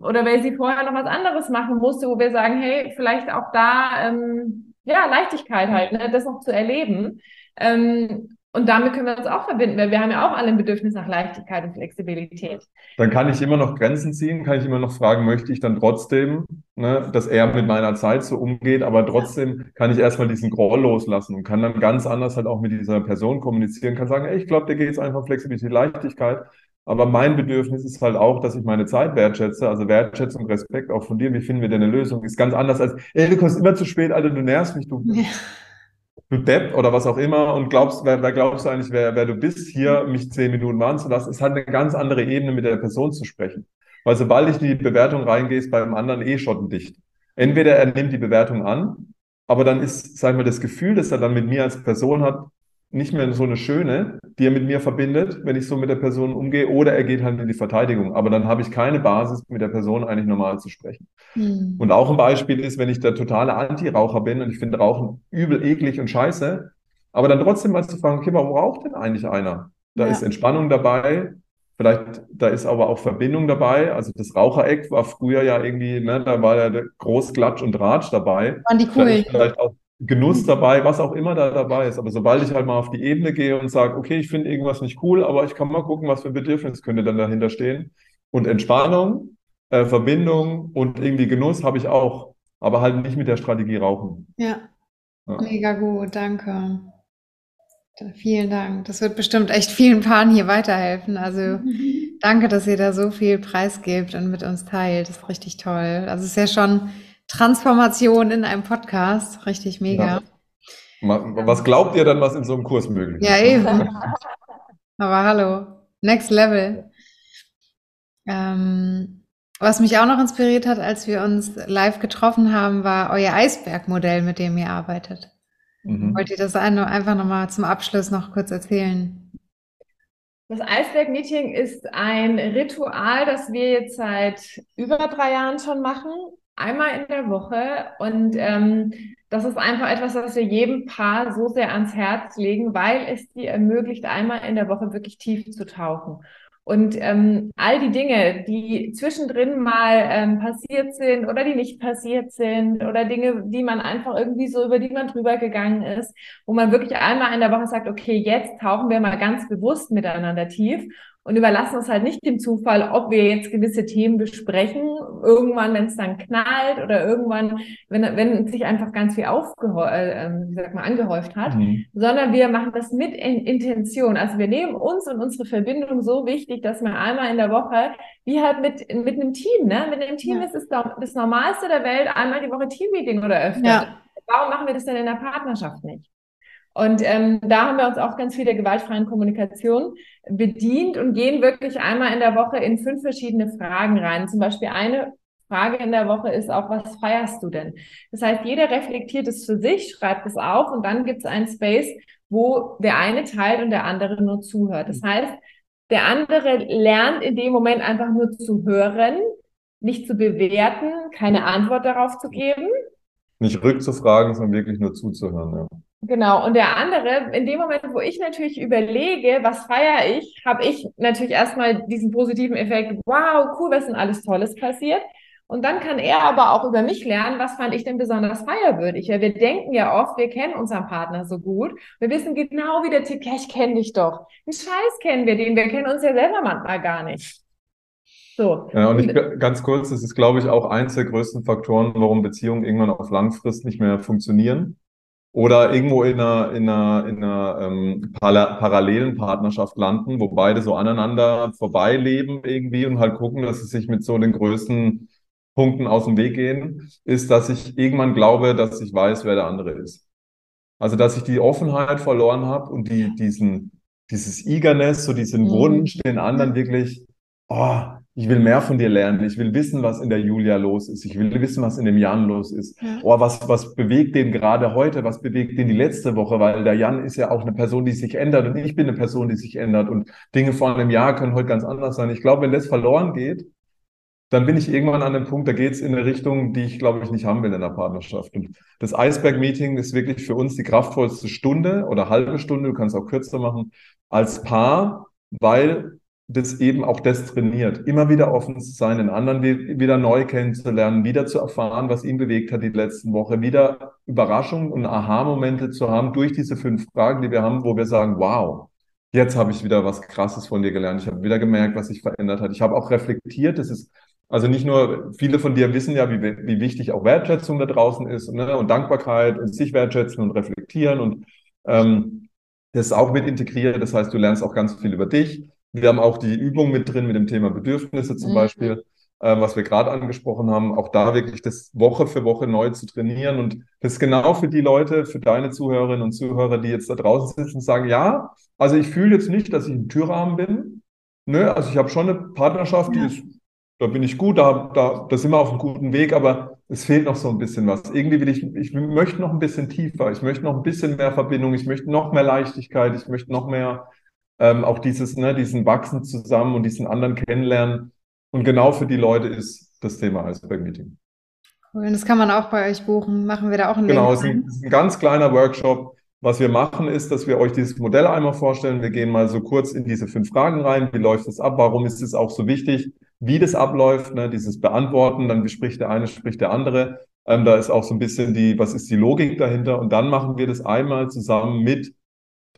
oder weil sie vorher noch was anderes machen musste, wo wir sagen, hey, vielleicht auch da ähm, ja Leichtigkeit halt, ne, das noch zu erleben. Ähm, und damit können wir uns auch verbinden, weil wir haben ja auch alle ein Bedürfnis nach Leichtigkeit und Flexibilität. Dann kann ich immer noch Grenzen ziehen, kann ich immer noch fragen, möchte ich dann trotzdem, ne, dass er mit meiner Zeit so umgeht, aber trotzdem kann ich erstmal diesen Groll loslassen und kann dann ganz anders halt auch mit dieser Person kommunizieren, kann sagen, ey, ich glaube, dir geht es einfach Flexibilität, Leichtigkeit. Aber mein Bedürfnis ist halt auch, dass ich meine Zeit wertschätze, also Wertschätzung, Respekt auch von dir. Wie finden wir denn eine Lösung? Ist ganz anders als, ey, du kommst immer zu spät, Alter, du nervst mich, du, ja. Du Depp oder was auch immer und glaubst, wer, wer glaubst du eigentlich, wer, wer du bist, hier mich zehn Minuten warten zu lassen, ist halt eine ganz andere Ebene, mit der Person zu sprechen. Weil sobald ich in die Bewertung reingehe, ist beim anderen eh schottendicht. Entweder er nimmt die Bewertung an, aber dann ist, sag ich mal, das Gefühl, das er dann mit mir als Person hat, nicht mehr so eine schöne, die er mit mir verbindet, wenn ich so mit der Person umgehe, oder er geht halt in die Verteidigung. Aber dann habe ich keine Basis, mit der Person eigentlich normal zu sprechen. Mhm. Und auch ein Beispiel ist, wenn ich der totale Anti-Raucher bin und ich finde Rauchen übel eklig und scheiße, aber dann trotzdem mal zu fragen, okay, warum raucht denn eigentlich einer? Da ja. ist Entspannung dabei, Vielleicht, da ist aber auch Verbindung dabei. Also das Rauchereck war früher ja irgendwie, ne, da war ja der Großklatsch und Ratsch dabei. Waren die cool. Vielleicht auch Genuss dabei, was auch immer da dabei ist. Aber sobald ich halt mal auf die Ebene gehe und sage, okay, ich finde irgendwas nicht cool, aber ich kann mal gucken, was für ein Bedürfnis könnte dann dahinter stehen. Und Entspannung, äh, Verbindung und irgendwie Genuss habe ich auch, aber halt nicht mit der Strategie rauchen. Ja. ja. Mega gut, danke. Vielen Dank. Das wird bestimmt echt vielen Paaren hier weiterhelfen. Also danke, dass ihr da so viel preisgebt und mit uns teilt. Das ist richtig toll. Also es ist ja schon Transformation in einem Podcast. Richtig mega. Ja. Was glaubt ihr dann, was in so einem Kurs möglich ist? Ja, eben. Aber hallo. Next Level. Ähm, was mich auch noch inspiriert hat, als wir uns live getroffen haben, war euer Eisbergmodell, mit dem ihr arbeitet. Mhm. Wollt ihr das einfach nochmal zum Abschluss noch kurz erzählen? Das Eisberg-Meeting ist ein Ritual, das wir jetzt seit über drei Jahren schon machen, einmal in der Woche. Und ähm, das ist einfach etwas, was wir jedem Paar so sehr ans Herz legen, weil es dir ermöglicht, einmal in der Woche wirklich tief zu tauchen. Und ähm, all die Dinge, die zwischendrin mal ähm, passiert sind oder die nicht passiert sind oder Dinge, die man einfach irgendwie so über die man drüber gegangen ist, wo man wirklich einmal in der Woche sagt, okay, jetzt tauchen wir mal ganz bewusst miteinander tief und überlassen uns halt nicht dem Zufall, ob wir jetzt gewisse Themen besprechen, irgendwann, wenn es dann knallt oder irgendwann, wenn, wenn sich einfach ganz viel aufgehäuft, äh, ähm, wie sagt man, angehäuft hat, mhm. sondern wir machen das mit in Intention. Also wir nehmen uns und unsere Verbindung so wichtig, dass wir einmal in der Woche, wie halt mit, mit einem Team, ne? Mit einem Team ja. ist es das Normalste der Welt, einmal die Woche Teammeeting oder öfter. Ja. Warum machen wir das denn in der Partnerschaft nicht? Und ähm, da haben wir uns auch ganz viel der gewaltfreien Kommunikation bedient und gehen wirklich einmal in der Woche in fünf verschiedene Fragen rein. Zum Beispiel eine Frage in der Woche ist auch, was feierst du denn? Das heißt, jeder reflektiert es für sich, schreibt es auf und dann gibt es einen Space, wo der eine teilt und der andere nur zuhört. Das heißt, der andere lernt in dem Moment einfach nur zu hören, nicht zu bewerten, keine Antwort darauf zu geben. Nicht rückzufragen, sondern wirklich nur zuzuhören. Ja. Genau, und der andere, in dem Moment, wo ich natürlich überlege, was feiere ich, habe ich natürlich erstmal diesen positiven Effekt, wow, cool, was denn alles Tolles passiert. Und dann kann er aber auch über mich lernen, was fand ich denn besonders feierwürdig. Ja, wir denken ja oft, wir kennen unseren Partner so gut. Wir wissen genau, wie der tickt. Ich kenne dich doch. Einen Scheiß kennen wir den. Wir kennen uns ja selber manchmal gar nicht. So. Ja, und ich, ganz kurz, das ist, glaube ich, auch eins der größten Faktoren, warum Beziehungen irgendwann auf Langfrist nicht mehr funktionieren oder irgendwo in einer, in einer, in einer ähm, parallelen Partnerschaft landen, wo beide so aneinander vorbeileben irgendwie und halt gucken, dass sie sich mit so den größten Punkten aus dem Weg gehen, ist, dass ich irgendwann glaube, dass ich weiß, wer der andere ist. Also, dass ich die Offenheit verloren habe und die, diesen, dieses Eagerness, so diesen mhm. Wunsch, den anderen wirklich, oh, ich will mehr von dir lernen. Ich will wissen, was in der Julia los ist. Ich will wissen, was in dem Jan los ist. Ja. Oh, was, was bewegt den gerade heute? Was bewegt den die letzte Woche? Weil der Jan ist ja auch eine Person, die sich ändert und ich bin eine Person, die sich ändert und Dinge vor einem Jahr können heute ganz anders sein. Ich glaube, wenn das verloren geht, dann bin ich irgendwann an dem Punkt, da geht es in eine Richtung, die ich, glaube ich, nicht haben will in der Partnerschaft. Und das Eisberg-Meeting ist wirklich für uns die kraftvollste Stunde oder halbe Stunde, du kannst auch kürzer machen, als Paar, weil das eben auch das trainiert. Immer wieder offen zu sein, den anderen wieder neu kennenzulernen, wieder zu erfahren, was ihn bewegt hat die letzten Woche, wieder Überraschungen und Aha-Momente zu haben durch diese fünf Fragen, die wir haben, wo wir sagen, wow, jetzt habe ich wieder was Krasses von dir gelernt. Ich habe wieder gemerkt, was sich verändert hat. Ich habe auch reflektiert. Das ist also nicht nur, viele von dir wissen ja, wie, wie wichtig auch Wertschätzung da draußen ist ne? und Dankbarkeit und sich wertschätzen und reflektieren und ähm, das auch mit integriert. Das heißt, du lernst auch ganz viel über dich Wir haben auch die Übung mit drin mit dem Thema Bedürfnisse zum mhm. Beispiel, äh, was wir gerade angesprochen haben. Auch da wirklich das Woche für Woche neu zu trainieren. Und das ist genau für die Leute, für deine Zuhörerinnen und Zuhörer, die jetzt da draußen sitzen und sagen, ja, also ich fühle jetzt nicht, dass ich ein Türrahmen bin. Nö, also ich habe schon eine Partnerschaft, ja. die ist, da bin ich gut, da, da, da sind wir auf einem guten Weg, aber es fehlt noch so ein bisschen was. Irgendwie will ich, ich möchte noch ein bisschen tiefer, ich möchte noch ein bisschen mehr Verbindung, ich möchte noch mehr Leichtigkeit, ich möchte noch mehr ähm, auch dieses, ne, diesen Wachsen zusammen und diesen anderen kennenlernen. Und genau für die Leute ist das Thema Iceberg Meeting. Cool. Und das kann man auch bei euch buchen. Machen wir da auch einen Genau, es ist ein, ist ein ganz kleiner Workshop. Was wir machen, ist, dass wir euch dieses Modell einmal vorstellen. Wir gehen mal so kurz in diese fünf Fragen rein. Wie läuft es ab? Warum ist es auch so wichtig? Wie das abläuft, ne? dieses Beantworten, dann spricht der eine, spricht der andere. Ähm, da ist auch so ein bisschen die, was ist die Logik dahinter? Und dann machen wir das einmal zusammen mit,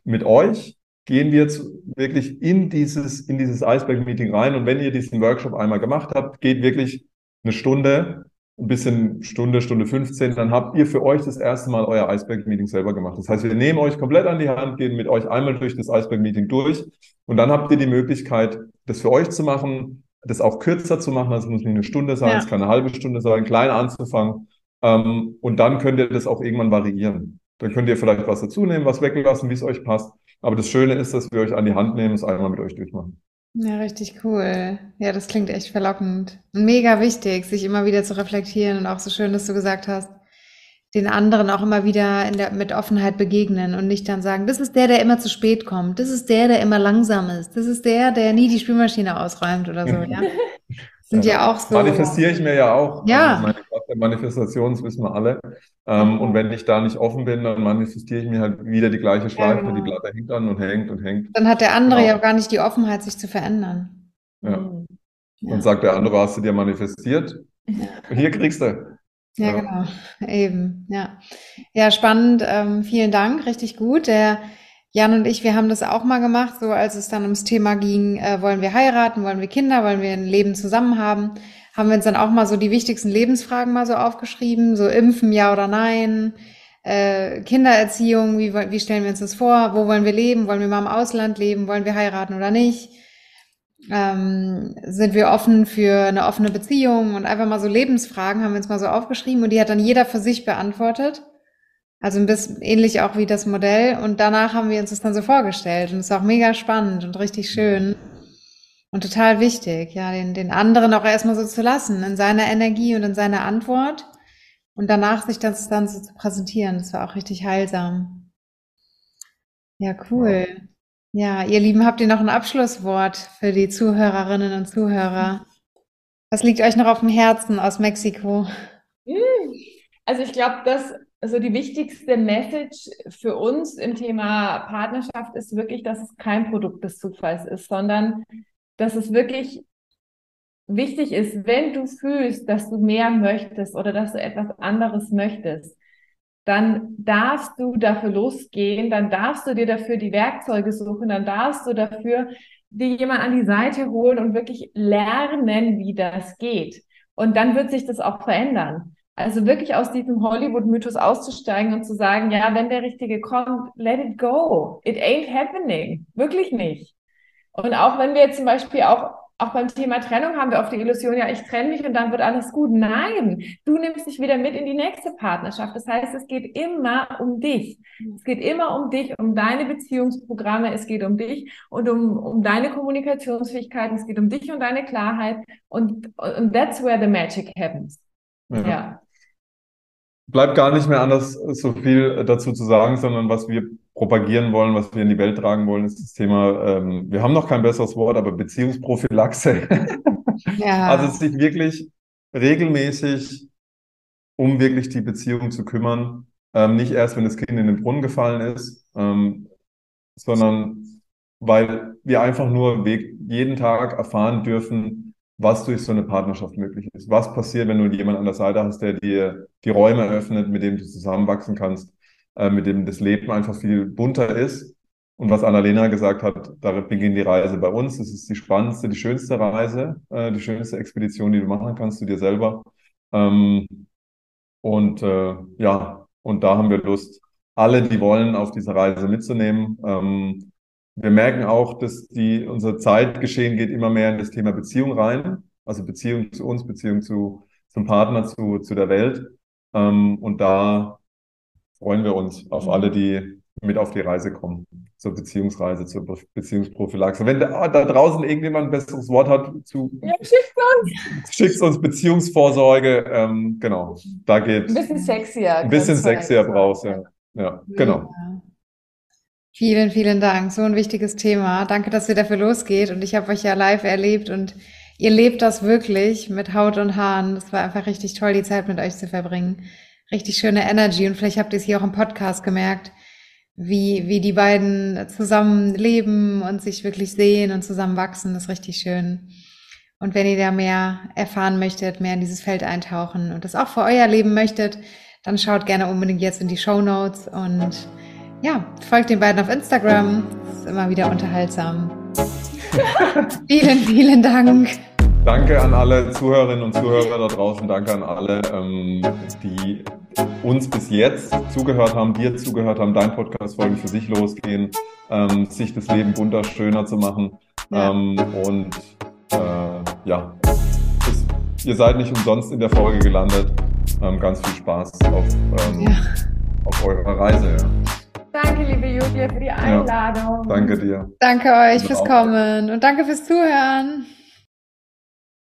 mit euch gehen wir jetzt wirklich in dieses, in dieses Iceberg-Meeting rein. Und wenn ihr diesen Workshop einmal gemacht habt, geht wirklich eine Stunde, ein bisschen Stunde, Stunde 15, dann habt ihr für euch das erste Mal euer Iceberg-Meeting selber gemacht. Das heißt, wir nehmen euch komplett an die Hand, gehen mit euch einmal durch das Iceberg-Meeting durch und dann habt ihr die Möglichkeit, das für euch zu machen, das auch kürzer zu machen. Also es muss nicht eine Stunde sein, ja. es kann eine halbe Stunde sein, klein anzufangen. Ähm, und dann könnt ihr das auch irgendwann variieren. Dann könnt ihr vielleicht was dazu nehmen, was weglassen, wie es euch passt. Aber das Schöne ist, dass wir euch an die Hand nehmen und es einmal mit euch durchmachen. Ja, richtig cool. Ja, das klingt echt verlockend. Mega wichtig, sich immer wieder zu reflektieren und auch so schön, dass du gesagt hast, den anderen auch immer wieder der, mit Offenheit begegnen und nicht dann sagen, das ist der, der immer zu spät kommt, das ist der, der immer langsam ist, das ist der, der nie die Spülmaschine ausräumt oder so, ja. sind ja, ja auch so. Manifestiere ich mir ja auch. Ja. Also meine Manifestation, das wissen wir alle. Ähm, und wenn ich da nicht offen bin, dann manifestiere ich mir halt wieder die gleiche Schleife, ja, genau. die Platte hängt an und hängt und hängt. Dann hat der andere genau. ja gar nicht die Offenheit, sich zu verändern. Ja. Mhm. ja. Und sagt der andere, hast du dir manifestiert? Hier kriegst du. Ja, ja, genau. Eben, ja. Ja, spannend. Ähm, vielen Dank, richtig gut. Der Jan und ich, wir haben das auch mal gemacht, so als es dann ums Thema ging, äh, wollen wir heiraten, wollen wir Kinder, wollen wir ein Leben zusammen haben, haben wir uns dann auch mal so die wichtigsten Lebensfragen mal so aufgeschrieben, so Impfen, ja oder nein, äh, Kindererziehung, wie, wie stellen wir uns das vor, wo wollen wir leben, wollen wir mal im Ausland leben, wollen wir heiraten oder nicht, ähm, sind wir offen für eine offene Beziehung und einfach mal so Lebensfragen haben wir uns mal so aufgeschrieben und die hat dann jeder für sich beantwortet. Also ein bisschen ähnlich auch wie das Modell. Und danach haben wir uns das dann so vorgestellt. Und es ist auch mega spannend und richtig schön. Und total wichtig, ja, den, den anderen auch erstmal so zu lassen, in seiner Energie und in seiner Antwort. Und danach sich das dann so zu präsentieren. Das war auch richtig heilsam. Ja, cool. Ja, ihr Lieben, habt ihr noch ein Abschlusswort für die Zuhörerinnen und Zuhörer? Was liegt euch noch auf dem Herzen aus Mexiko? Also ich glaube, dass also die wichtigste Message für uns im Thema Partnerschaft ist wirklich, dass es kein Produkt des Zufalls ist, sondern dass es wirklich wichtig ist, wenn du fühlst, dass du mehr möchtest oder dass du etwas anderes möchtest, dann darfst du dafür losgehen, dann darfst du dir dafür die Werkzeuge suchen, dann darfst du dafür dir jemand an die Seite holen und wirklich lernen, wie das geht. Und dann wird sich das auch verändern. Also wirklich aus diesem Hollywood-Mythos auszusteigen und zu sagen, ja, wenn der Richtige kommt, let it go. It ain't happening. Wirklich nicht. Und auch wenn wir zum Beispiel auch, auch beim Thema Trennung haben wir oft die Illusion, ja, ich trenne mich und dann wird alles gut. Nein, du nimmst dich wieder mit in die nächste Partnerschaft. Das heißt, es geht immer um dich. Es geht immer um dich, um deine Beziehungsprogramme. Es geht um dich und um, um deine Kommunikationsfähigkeiten. Es geht um dich und deine Klarheit. Und, und that's where the magic happens. ja. ja bleibt gar nicht mehr anders so viel dazu zu sagen, sondern was wir propagieren wollen, was wir in die Welt tragen wollen, ist das Thema, ähm, wir haben noch kein besseres Wort, aber Beziehungsprophylaxe. Ja. Also sich wirklich regelmäßig um wirklich die Beziehung zu kümmern, ähm, nicht erst, wenn das Kind in den Brunnen gefallen ist, ähm, sondern weil wir einfach nur jeden Tag erfahren dürfen, was durch so eine Partnerschaft möglich ist. Was passiert, wenn du jemanden an der Seite hast, der dir die Räume öffnet, mit dem du zusammenwachsen kannst, äh, mit dem das Leben einfach viel bunter ist. Und was Annalena gesagt hat, da beginnt die Reise bei uns. Es ist die spannendste, die schönste Reise, äh, die schönste Expedition, die du machen kannst zu dir selber. Ähm, und äh, ja, und da haben wir Lust, alle, die wollen, auf diese Reise mitzunehmen. Ähm, wir merken auch, dass die, unser Zeitgeschehen geht immer mehr in das Thema Beziehung rein, also Beziehung zu uns, Beziehung zu, zum Partner, zu, zu der Welt. Ähm, und da freuen wir uns auf alle, die mit auf die Reise kommen, zur Beziehungsreise, zur Beziehungsprophylaxe. Wenn da, da draußen irgendjemand ein besseres Wort hat zu ja, schickt uns. Schickt uns Beziehungsvorsorge, ähm, genau, da geht ein bisschen sexier. Ein bisschen sexier brauchst, ja. Ja, genau. Ja. Vielen, vielen Dank. So ein wichtiges Thema. Danke, dass ihr dafür losgeht. Und ich habe euch ja live erlebt und ihr lebt das wirklich mit Haut und Haaren. Das war einfach richtig toll, die Zeit mit euch zu verbringen. Richtig schöne Energy. Und vielleicht habt ihr es hier auch im Podcast gemerkt wie, wie die beiden zusammen leben und sich wirklich sehen und zusammen wachsen, das ist richtig schön. Und wenn ihr da mehr erfahren möchtet, mehr in dieses Feld eintauchen und das auch für euer Leben möchtet, dann schaut gerne unbedingt jetzt in die Show Notes und ja, folgt den beiden auf Instagram. Das ist immer wieder unterhaltsam. vielen, vielen Dank. Danke an alle Zuhörerinnen und Zuhörer da draußen. Danke an alle, ähm, die uns bis jetzt zugehört haben, dir zugehört haben, dein Podcast-Folgen für sich losgehen, ähm, sich das Leben bunter, schöner zu machen. Ja. Ähm, und äh, ja, es, ihr seid nicht umsonst in der Folge gelandet. Ähm, ganz viel Spaß auf, ähm, ja. auf eurer Reise. Ja. Danke, liebe Julia, für die Einladung. Ja, danke dir. Danke euch fürs Kommen und danke fürs Zuhören.